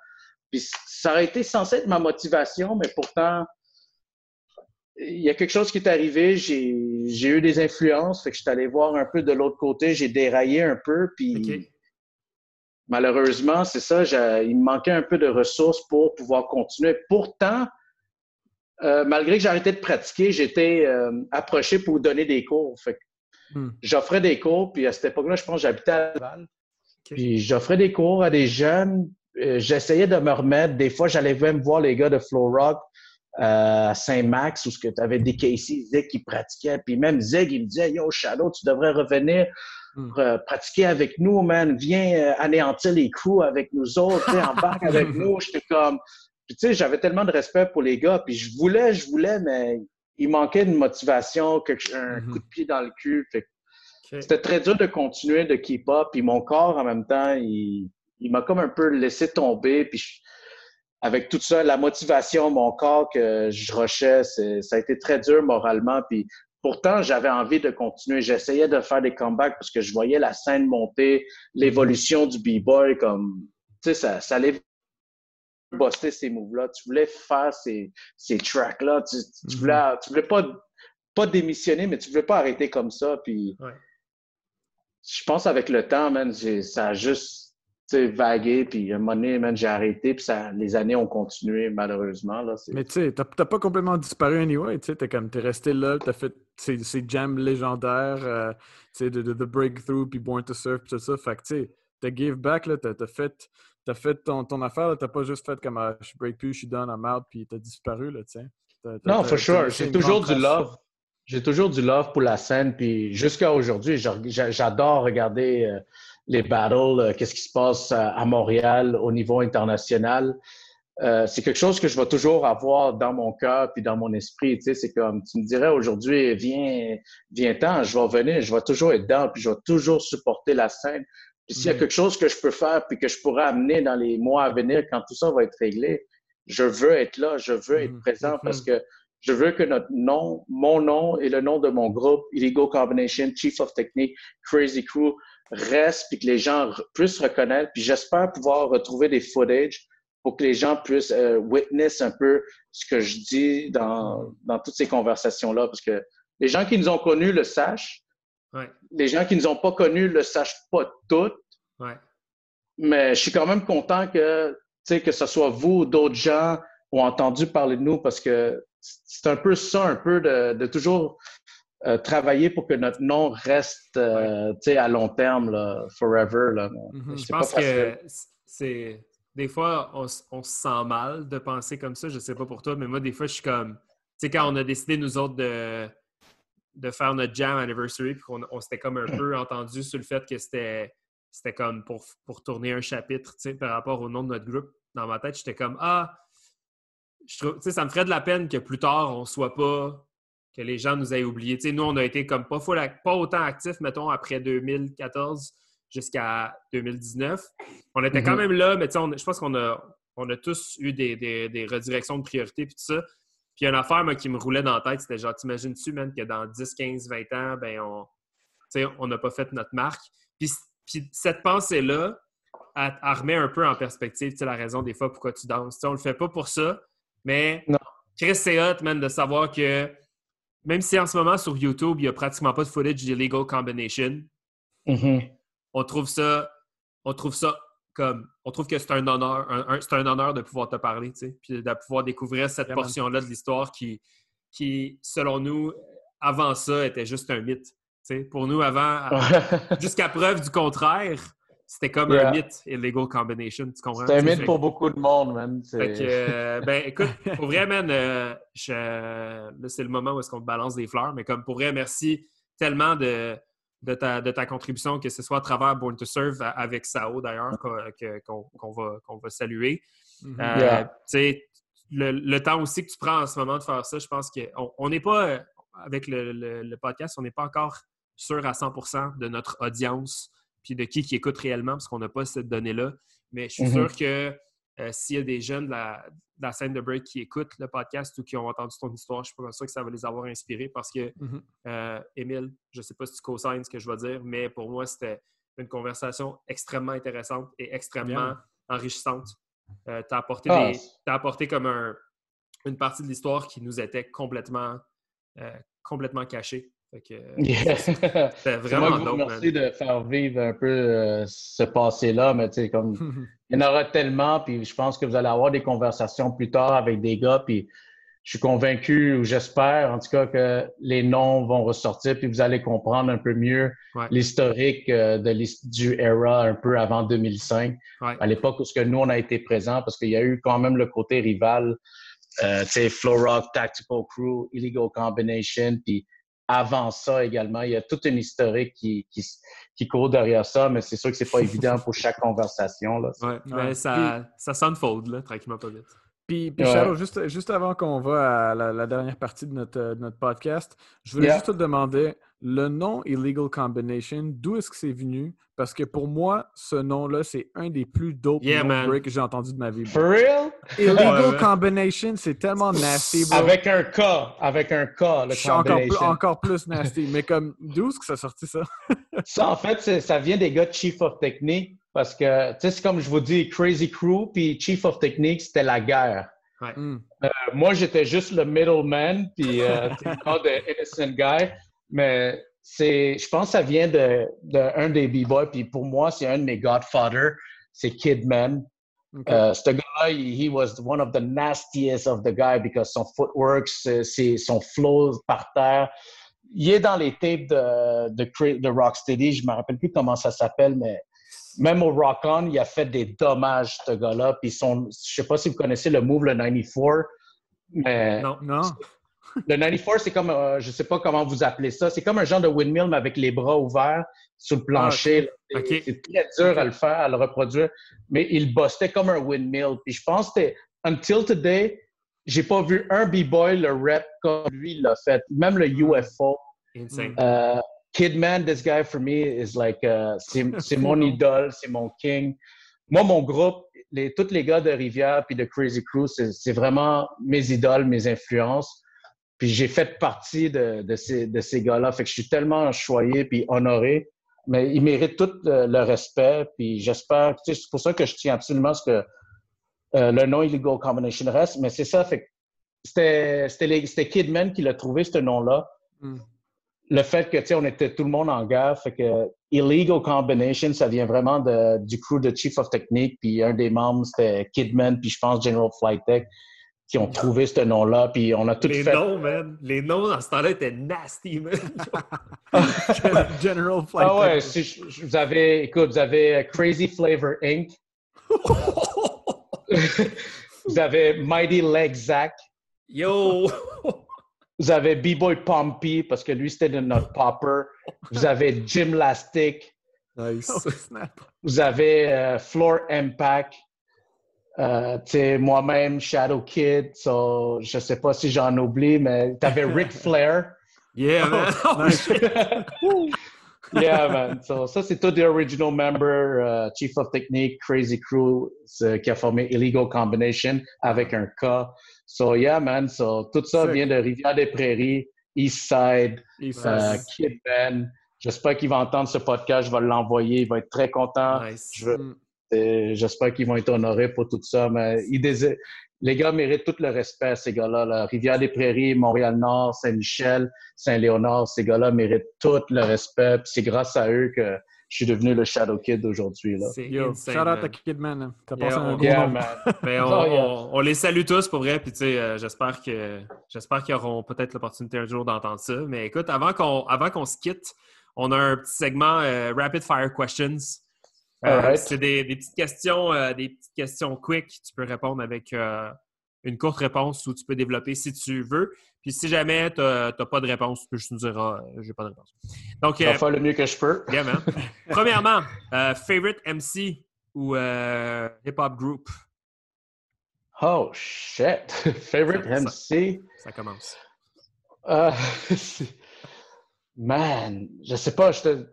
[SPEAKER 3] Puis ça aurait été censé être ma motivation, mais pourtant, il y a quelque chose qui est arrivé, j'ai eu des influences, fait que je suis allé voir un peu de l'autre côté, j'ai déraillé un peu, puis malheureusement, c'est ça, il me manquait un peu de ressources pour pouvoir continuer. Pourtant, euh, malgré que arrêté de pratiquer, j'étais euh, approché pour donner des cours. Fait hmm. J'offrais des cours, puis à cette époque-là, je pense que j'habitais à Laval. Puis j'offrais des cours à des jeunes. Euh, j'essayais de me remettre. Des fois, j'allais même voir les gars de Flow Rock à Saint-Max où tu avais des Casey, Zig qui pratiquait. Puis même Zig, il me disait Yo, Shadow, tu devrais revenir hmm. euh, pratiquer avec nous, man. Viens euh, anéantir les coups avec nous autres, embarque avec nous. J'étais comme. Puis tu sais, j'avais tellement de respect pour les gars. Puis je voulais, je voulais, mais il manquait de motivation, un hmm. coup de pied dans le cul. C'était très dur de continuer de keep up. Puis mon corps, en même temps, il, il m'a comme un peu laissé tomber. Puis avec tout ça, la motivation, mon corps que je rushais, ça a été très dur moralement. Puis pourtant, j'avais envie de continuer. J'essayais de faire des comebacks parce que je voyais la scène monter, l'évolution du b-boy, comme, tu sais, ça, ça allait bosser ces moves-là. Tu voulais faire ces, ces tracks-là. Tu, tu, voulais, mm-hmm. tu voulais pas, pas démissionner, mais tu voulais pas arrêter comme ça. Puis, je pense avec le temps, man, ça a juste vagué, puis à un moment donné, j'ai arrêté, puis ça, les années ont continué, malheureusement. Là,
[SPEAKER 2] Mais tu sais, t'as pas complètement disparu anyway, tu sais, t'es comme, t'es resté là, t'as fait ces, ces jams légendaires, euh, tu sais, de, The Breakthrough, puis Born to Surf, puis tout ça, fait que tu sais, t'as give back, là, t'as fait, as fait ton, ton affaire, t'as pas juste fait comme, ah, je break plus, je suis done, I'm out, puis t'as disparu, là, tu sais.
[SPEAKER 3] Non, for sure, j'ai toujours du love. J'ai toujours du love pour la scène, puis jusqu'à aujourd'hui, j'adore regarder... Euh, les battles, euh, qu'est-ce qui se passe à, Montréal au niveau international. Euh, c'est quelque chose que je vais toujours avoir dans mon cœur puis dans mon esprit. Tu sais, c'est comme tu me dirais aujourd'hui, viens, viens ten je vais venir, je vais toujours être dedans, puis je vais toujours supporter la scène. Puis s'il y a mhm. quelque chose que je peux faire puis que je pourrais amener dans les mois à venir, quand tout ça va être réglé, je veux être là, je veux être mhm. présent parce mhm. que je veux que notre nom, mon nom et le nom de mon groupe, Illegal Combination, Chief of Technique, Crazy Crew, reste puis que les gens puissent reconnaître. Puis j'espère pouvoir retrouver des footage pour que les gens puissent euh, witness un peu ce que je dis dans, dans toutes ces conversations-là. Parce que les gens qui nous ont connus le sachent. Les gens qui ne nous ont pas connus le sachent pas toutes. Mais je suis quand même content que, que ce soit vous ou d'autres gens ont entendu parler de nous parce que c'est un peu ça, un peu de, de toujours euh, travailler pour que notre nom reste euh, à long terme, là, forever. Là.
[SPEAKER 1] Mm-hmm. Je pense que c'est des fois, on, se sent mal de penser comme ça. Je sais pas pour toi, mais moi, des fois, je suis comme. Tu sais, quand on a décidé, nous autres, de, de faire notre jam anniversary, puis qu'on on, s'était comme un peu entendu sur le fait que c'était, c'était comme pour, pour tourner un chapitre, tu sais, par rapport au nom de notre groupe. Dans ma tête, j'étais comme Ah, je trouve, tu sais, ça me ferait de la peine que plus tard, on soit pas. Que les gens nous aient oubliés. Tu sais, nous, on a été comme pas, pas autant actifs, mettons, après 2014 jusqu'à 2019. On était quand mhm. même là, mais je pense qu'on a, on a tous eu des, redirections de priorité puis tout ça. Puis une affaire qui me roulait dans la tête, c'était genre, t'imagines-tu, même que dans 10, 15, 20 ans, ben on on n'a pas fait notre marque? Puis, cette pensée-là, elle, remet un peu en perspective la raison des fois pourquoi tu danses. On on le fait pas pour ça, mais Chris, c'est hot, man, de savoir que même si en ce moment sur YouTube, il n'y a pratiquement pas de footage d'Illegal Combination,
[SPEAKER 3] mm-hmm
[SPEAKER 1] on trouve ça, on trouve ça comme, on trouve que c'est un honneur, c'est un honneur de pouvoir te parler, tu sais, puis de pouvoir découvrir cette portion-là de l'histoire qui, qui, selon nous, avant ça, était juste un mythe. Tu sais. Pour nous, avant, jusqu'à preuve du contraire, c'était comme un mythe, Illegal Combination, tu comprends?
[SPEAKER 3] C'est un mythe pour beaucoup de monde, man.
[SPEAKER 1] Fait que, euh, ben, écoute, pour vrai, man, euh, là, c'est le moment où est-ce qu'on te balance des fleurs, mais comme pour vrai, merci tellement de, de ta, contribution, que ce soit à travers Born to Serve avec Sao d'ailleurs, qu'on va, va, saluer. Mm-hmm. Euh, le, temps aussi que tu prends en ce moment de faire ça, je pense qu'on n'est pas, euh, avec le, podcast, on n'est pas encore sûr à 100% de notre audience puis de qui qui écoute réellement, parce qu'on n'a pas cette donnée-là. Mais je suis mm-hmm. sûr que euh, s'il y a des jeunes de la, scène de break qui écoutent le podcast ou qui ont entendu ton histoire, je suis pas sûr que ça va les avoir inspirés parce que,
[SPEAKER 2] mm-hmm.
[SPEAKER 1] euh, Émile, je ne sais pas si tu co-signes ce que je vais dire, mais pour moi, c'était une conversation extrêmement intéressante et extrêmement enrichissante. Euh, tu as, apporté ah. apporté comme une partie de l'histoire qui nous était complètement, complètement cachée.
[SPEAKER 3] C'était vraiment moi, Merci de faire vivre un peu euh, ce passé-là, mais tu sais, comme il y en aura tellement, puis je pense que vous allez avoir des conversations plus tard avec des gars, puis je suis convaincu, ou j'espère en tout cas que les noms vont ressortir, puis vous allez comprendre un peu mieux l'historique euh, de du era un peu avant 2005, à l'époque où ce que nous on a été présents, parce qu'il y a eu quand même le côté rival, euh, tu sais, Flow Rock, Tactical Crew, Illegal Combination, puis avant ça également. Il y a toute une historique qui, qui, court derrière ça, mais c'est sûr que c'est pas évident pour chaque conversation. Là.
[SPEAKER 1] Ouais, mais ça, ça s'unfold, là, tranquillement pas vite.
[SPEAKER 2] Puis, puis juste, juste avant qu'on va à la, dernière partie de notre, notre podcast, je voulais juste te demander le nom Illegal Combination, d'où est-ce que c'est venu? Parce que pour moi, ce nom-là, c'est un des plus dope noms que j'ai entendu de ma vie.
[SPEAKER 3] For real?
[SPEAKER 2] Illegal Combination, c'est tellement nasty, bro.
[SPEAKER 3] Avec un K, avec un K, le
[SPEAKER 2] encore, encore, plus nasty. Mais comme, d'où est-ce que ça sorti ça?
[SPEAKER 3] ça, en fait, ça vient des gars de Chief of Technique. Parce que, tu sais, c'est comme je vous dis, Crazy Crew, puis Chief of Technique, c'était la guerre.
[SPEAKER 1] Hmm.
[SPEAKER 3] Euh, moi, j'étais juste le middleman, puis euh, the innocent guy. Mais c'est, je pense que ça vient de, de un des b-boys, puis pour moi, c'est un de mes godfathers, c'est Kidman. Okay. Euh, ce gars-là, he was one of the nastiest of the guy because son footwork, c'est son flow par terre. Il est dans les tapes de, de, de Rocksteady, je me rappelle plus comment ça s'appelle, mais même au Rock On, il a fait des dommages, ce gars-là. Puis son, je sais pas si vous connaissez le move, le 94, mais
[SPEAKER 1] non, non.
[SPEAKER 3] Le 94, c'est comme, euh, je sais pas comment vous appelez ça, c'est comme un genre de windmill, mais avec les bras ouverts sur le plancher.
[SPEAKER 1] Ah,
[SPEAKER 3] c'est très dur à le faire, à le reproduire, mais il bustait comme un windmill. Puis je pense que, until today, j'ai pas vu un b-boy le rep comme lui l'a fait. Même le UFO.
[SPEAKER 1] Insane.
[SPEAKER 3] Euh, Kidman, this guy for me is like, uh, c'est mon idole, c'est mon king. Moi, mon groupe, les, tous les gars de Rivière puis de Crazy Crew, c'est vraiment mes idoles, mes influences. Puis j'ai fait partie de, de ces, de ces gars-là. Fait que je suis tellement choyé puis honoré. Mais ils méritent tout le, respect. Puis j'espère, c'est pour ça que je tiens absolument à ce que euh, le nom Illegal Combination reste, mais c'est ça, fait que c'était Kidman qui l'a trouvé, ce nom-là.
[SPEAKER 2] Hmm.
[SPEAKER 3] Le fait que, tu sais, on était tout le monde en guerre, fait que Illegal Combination, ça vient vraiment de, du crew de Chief of Technique, puis un des membres, c'était Kidman, puis je pense General Flight Tech, qui ont trouvé ce nom-là, puis on a tout
[SPEAKER 1] Les
[SPEAKER 3] fait.
[SPEAKER 1] noms, man. Les noms dans ce temps-là étaient nasty, man.
[SPEAKER 2] General Flight.
[SPEAKER 3] Ah ouais, si je- vous avez, écoute, vous avez euh, Crazy Flavor Inc., vous avez Mighty Leg Zach,
[SPEAKER 1] Yo!
[SPEAKER 3] vous avez B-Boy Pompey, parce que lui, c'était de notre popper, vous avez Jim Lastic,
[SPEAKER 1] Nice.
[SPEAKER 2] Oh, snap.
[SPEAKER 3] vous avez euh, Floor Impact, euh, tu sais, moi-même, Shadow Kid, so, je sais pas si j'en oublie, mais t'avais Ric Flair.
[SPEAKER 1] Yeah, man. Oh, shit.
[SPEAKER 3] yeah, man. So, ça, c'est tous des original members, euh, Chief of Technique, Crazy Crew, qui a formé Illegal Combination avec un K. So, yeah, man. So, tout ça
[SPEAKER 2] Sick.
[SPEAKER 3] vient de Rivière-des-Prairies, East Side,
[SPEAKER 2] East Side.
[SPEAKER 3] Kid Ben. J'espère qu'il va entendre ce podcast. Je vais l'envoyer. Il va être très content.
[SPEAKER 1] Nice.
[SPEAKER 3] Je veux- et J'espère qu'ils vont être honorés pour tout ça. Mais ils désirent- les gars méritent tout le respect, ces gars-là. là. Rivière-des-Prairies, Montréal-Nord, Saint-Michel, Saint-Léonard, ces gars-là méritent tout le respect. Puis c'est grâce à eux que je suis devenu le Shadow Kid aujourd'hui.
[SPEAKER 2] Yo,
[SPEAKER 1] insane,
[SPEAKER 2] shout out
[SPEAKER 1] man.
[SPEAKER 2] à Kidman. T'as
[SPEAKER 1] Yeah,
[SPEAKER 2] passé un
[SPEAKER 1] on-
[SPEAKER 2] gros
[SPEAKER 3] Yeah,
[SPEAKER 2] nom.
[SPEAKER 3] man.
[SPEAKER 1] Mais on,
[SPEAKER 3] Oh, yeah.
[SPEAKER 1] on- on les salue tous pour vrai. Puis tu sais, euh, j'espère que j'espère qu'ils auront peut-être l'opportunité un jour d'entendre ça. Mais écoute, avant qu'on avant qu'on se quitte, on a un petit segment euh, Rapid Fire Questions. Euh. C'est des, des petites questions, euh, des petites questions quick. Tu peux répondre avec euh, une courte réponse ou tu peux développer si tu veux. Puis si jamais tu n'as pas de réponse, tu peux juste nous dire ah, j'ai pas de réponse. Donc,
[SPEAKER 3] Je
[SPEAKER 1] euh,
[SPEAKER 3] vais faire le mieux que je peux.
[SPEAKER 1] Premièrement, euh, favorite MC ou euh, hip-hop group?
[SPEAKER 3] Oh, shit. Favorite
[SPEAKER 1] Ça-
[SPEAKER 3] MC?
[SPEAKER 1] Ça commence.
[SPEAKER 3] Man, je sais pas. Je te...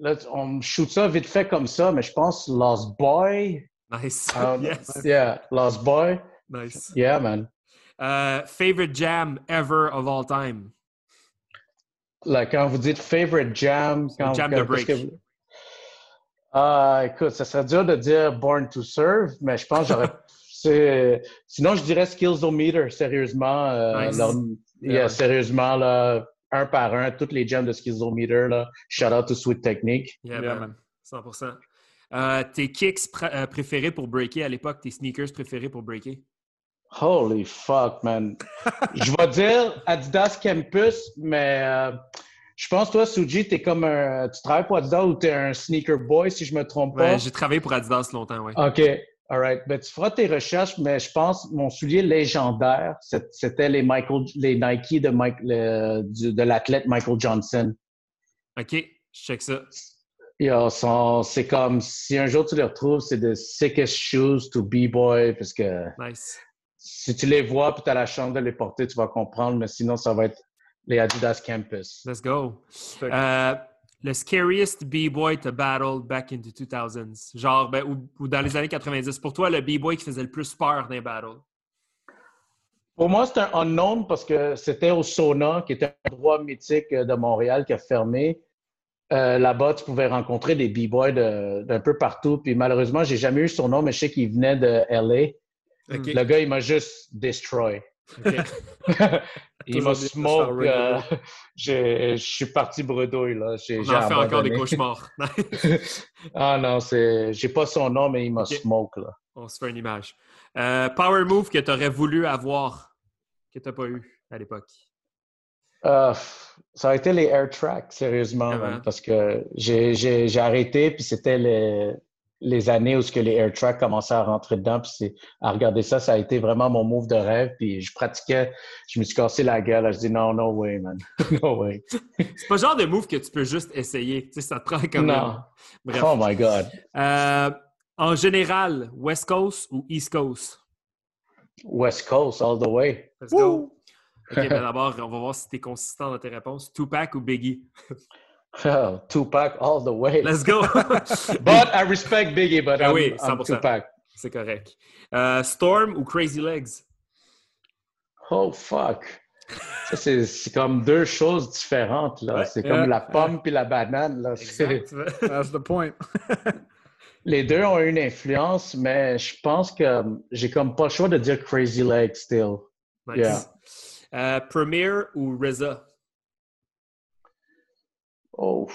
[SPEAKER 3] Là, on shoot ça vite fait comme ça, mais je pense Lost Boy.
[SPEAKER 1] Nice.
[SPEAKER 3] Um,
[SPEAKER 1] yes.
[SPEAKER 3] Yeah, Lost Boy.
[SPEAKER 1] Nice.
[SPEAKER 3] Yeah, man.
[SPEAKER 1] Uh, favorite jam ever of all time?
[SPEAKER 3] Là, quand vous dites favorite jam, quand,
[SPEAKER 1] jam
[SPEAKER 3] quand-
[SPEAKER 1] de break.
[SPEAKER 3] que Ah, écoute, ça serait dur de dire Born to Serve, mais je pense que j'aurais. Sinon, je dirais Skillsometer, sérieusement. euh,
[SPEAKER 1] Nice.
[SPEAKER 3] leur- yeah. Sérieusement, là, un par un, toutes les jams de Skillsometer, là. Shout out to Sweet Technique.
[SPEAKER 1] Yeah,
[SPEAKER 2] Yeah,
[SPEAKER 1] man.
[SPEAKER 2] man.
[SPEAKER 1] 100%. Euh, tes kicks pr- euh, préférés pour breaker à l'époque, tes sneakers préférés pour breaker?
[SPEAKER 3] Holy fuck, man. je vais dire Adidas Campus, mais euh, je pense, toi, Suji, t'es comme un. Tu travailles pour Adidas ou t'es un sneaker boy, si je me trompe pas?
[SPEAKER 1] Ouais, j'ai travaillé pour Adidas longtemps, ouais.
[SPEAKER 3] OK. All right. Ben, tu feras tes recherches, mais je pense mon soulier légendaire, c'était les Michael, les Nike de, Mike, le- du- de l'athlète Michael Johnson.
[SPEAKER 1] OK, je check ça.
[SPEAKER 3] C'est comme si un jour tu les retrouves, c'est the sickest shoes to b-boy parce que
[SPEAKER 1] Nice.
[SPEAKER 3] si tu les vois puis tu as la chance de les porter, tu vas comprendre, mais sinon, ça va être les Adidas Campus.
[SPEAKER 1] Let's go. Euh, le scariest B-boy to battle back into 2000s. Genre, ben, ou, ou dans les années 90. Pour toi, le B-boy qui faisait le plus peur dans les battles?
[SPEAKER 3] Pour moi, c'est un unknown parce que c'était au Sauna, qui était un endroit mythique euh, de Montréal qui a fermé. Euh, Là-bas, tu pouvais rencontrer des b-boys de- d'un peu partout. Puis malheureusement, j'ai jamais eu son nom, mais je sais qu'il venait de LA. Le gars, il m'a juste destroy.
[SPEAKER 1] OK.
[SPEAKER 3] il m'a smoke. euh, je suis parti bredouille. Là. J'ai
[SPEAKER 1] On en fait encore des cauchemars.
[SPEAKER 3] ah non, c'est, j'ai pas son nom, mais il m'a
[SPEAKER 1] Ok.
[SPEAKER 3] smoke. Là.
[SPEAKER 1] On se fait une image. Euh, power move que tu aurais voulu avoir, que tu n'as pas eu à l'époque?
[SPEAKER 3] Euh, ça a été les air tracks, sérieusement,
[SPEAKER 1] Ah
[SPEAKER 3] parce que j'ai, j'ai, j'ai arrêté, puis c'était les, les années où ce que les air tracks commençaient à rentrer dedans, puis à regarder ça, ça a été vraiment mon move de rêve, puis je pratiquais, je me suis cassé la gueule, je dis non, no way, man, no way.
[SPEAKER 1] C'est pas le genre de move que tu peux juste essayer. Tu sais, ça te prend comme
[SPEAKER 3] Non.
[SPEAKER 1] Bref.
[SPEAKER 3] Oh my God.
[SPEAKER 1] Euh, en général, West Coast ou East Coast?
[SPEAKER 3] West Coast all the way.
[SPEAKER 1] Let's go. OK, ben d'abord, on va voir si tu es consistant dans tes réponses. Tupac ou Biggie?
[SPEAKER 3] Oh, Tupac all the way.
[SPEAKER 1] Let's go!
[SPEAKER 3] But I respect Biggie, but
[SPEAKER 1] Ah
[SPEAKER 3] I'm,
[SPEAKER 1] oui,
[SPEAKER 3] I'm
[SPEAKER 1] 100%.
[SPEAKER 3] Tupac.
[SPEAKER 1] C'est correct. Euh, Storm ou Crazy Legs?
[SPEAKER 3] Oh fuck. Ça, c'est, comme deux choses différentes. Là.
[SPEAKER 1] Ouais.
[SPEAKER 3] c'est
[SPEAKER 2] Yeah.
[SPEAKER 3] comme la pomme puis la banane. Là.
[SPEAKER 1] Exact.
[SPEAKER 2] That's the point.
[SPEAKER 3] Les deux ont une influence, mais je pense que j'ai comme pas le choix de dire Crazy Leg still.
[SPEAKER 1] Nice.
[SPEAKER 3] Yeah.
[SPEAKER 1] Euh, Premier ou RZA?
[SPEAKER 3] Oh,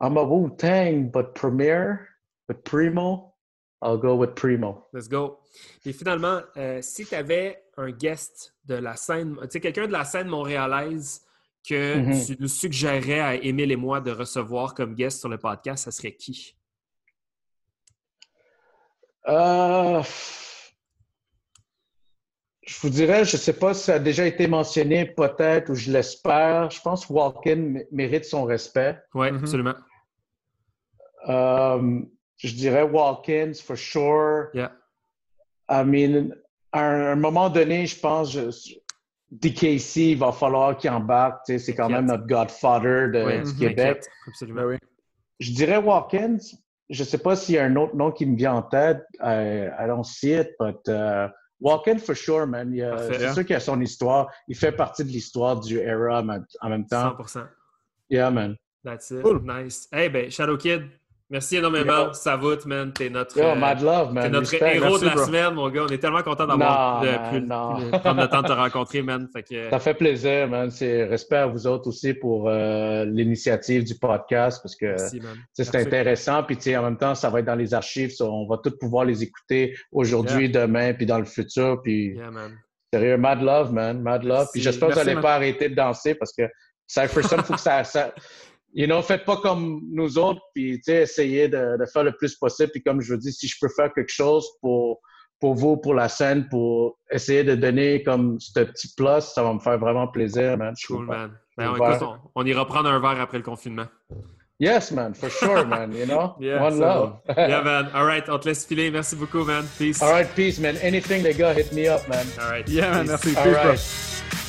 [SPEAKER 3] I'm a Wu Tang, but Premier, but Primo, I'll go with Primo.
[SPEAKER 1] Let's go. Et finalement, euh, si tu avais un guest de la scène, tu sais, quelqu'un de la scène montréalaise que
[SPEAKER 3] Mhm.
[SPEAKER 1] tu nous suggérais à Émile et moi de recevoir comme guest sur le podcast, ça serait qui?
[SPEAKER 3] Euh, je vous dirais, je sais pas si ça a déjà été mentionné, peut-être, ou je l'espère. Je pense que Walken mérite son respect.
[SPEAKER 1] Oui,
[SPEAKER 2] Mhm.
[SPEAKER 1] absolument.
[SPEAKER 3] Euh, je dirais Walkins, for sure.
[SPEAKER 1] Yeah.
[SPEAKER 3] I mean, à un, un moment donné, je pense, je- DKC, il va falloir qu'il embarque. tu sais, C'est quand même notre godfather de- du
[SPEAKER 1] mhm,
[SPEAKER 3] Québec.
[SPEAKER 1] Absolument.
[SPEAKER 2] Ben oui.
[SPEAKER 3] Je dirais Watkins. Je sais pas s'il y a un autre nom qui me vient en tête. I, I don't see it, but uh, Watkins for sure, man. Il a-
[SPEAKER 1] Parfait.
[SPEAKER 3] C'est sûr qu'il a son histoire. Il fait partie de l'histoire du era en même- en même temps.
[SPEAKER 1] 100%.
[SPEAKER 3] Yeah, man.
[SPEAKER 1] That's it.
[SPEAKER 2] Cool.
[SPEAKER 1] Nice. Hey, ben, Shadow Kid, merci énormément.
[SPEAKER 3] Yo.
[SPEAKER 1] Ça va, man. T'es notre,
[SPEAKER 3] Yo,
[SPEAKER 1] euh,
[SPEAKER 3] mad love,
[SPEAKER 1] t'es
[SPEAKER 3] man.
[SPEAKER 1] notre
[SPEAKER 3] Respect.
[SPEAKER 1] héros
[SPEAKER 2] Merci,
[SPEAKER 1] de la
[SPEAKER 2] bro.
[SPEAKER 1] semaine, mon gars. On est tellement content d'avoir pu- prendre le temps de te rencontrer, man. Fait que,
[SPEAKER 3] Ça fait plaisir, man. C'est respect à vous autres aussi pour euh, l'initiative du podcast parce que c'est intéressant. Puis en même temps, ça va être dans les archives. ça, on va tous pouvoir les écouter aujourd'hui, demain, puis dans le futur. Puis
[SPEAKER 1] Yeah, man.
[SPEAKER 3] sérieux, mad love, man. Mad love. Puis j'espère que vous n'allez pas arrêter de danser parce que Cypher Sun, faut que ça, ça- You know, faites pas comme nous autres, puis tu sais, essayez de, de faire le plus possible. Puis comme je vous dis, si je peux faire quelque chose pour, pour vous, pour la scène, pour essayer de donner comme ce petit plus, ça va me faire vraiment plaisir, man.
[SPEAKER 1] Cool, man. Ben, écoute, on, on ira prendre un verre après le confinement.
[SPEAKER 3] Yes, man, for sure, man. You know,
[SPEAKER 2] Yeah,
[SPEAKER 3] one love.
[SPEAKER 1] Yeah, man. All right, on te laisse filer. Merci beaucoup, man. Peace.
[SPEAKER 3] All right, peace, man. Anything they got, hit me up, man.
[SPEAKER 1] All right.
[SPEAKER 2] Yeah, man, merci.
[SPEAKER 3] All
[SPEAKER 2] Peace, bro.
[SPEAKER 3] right.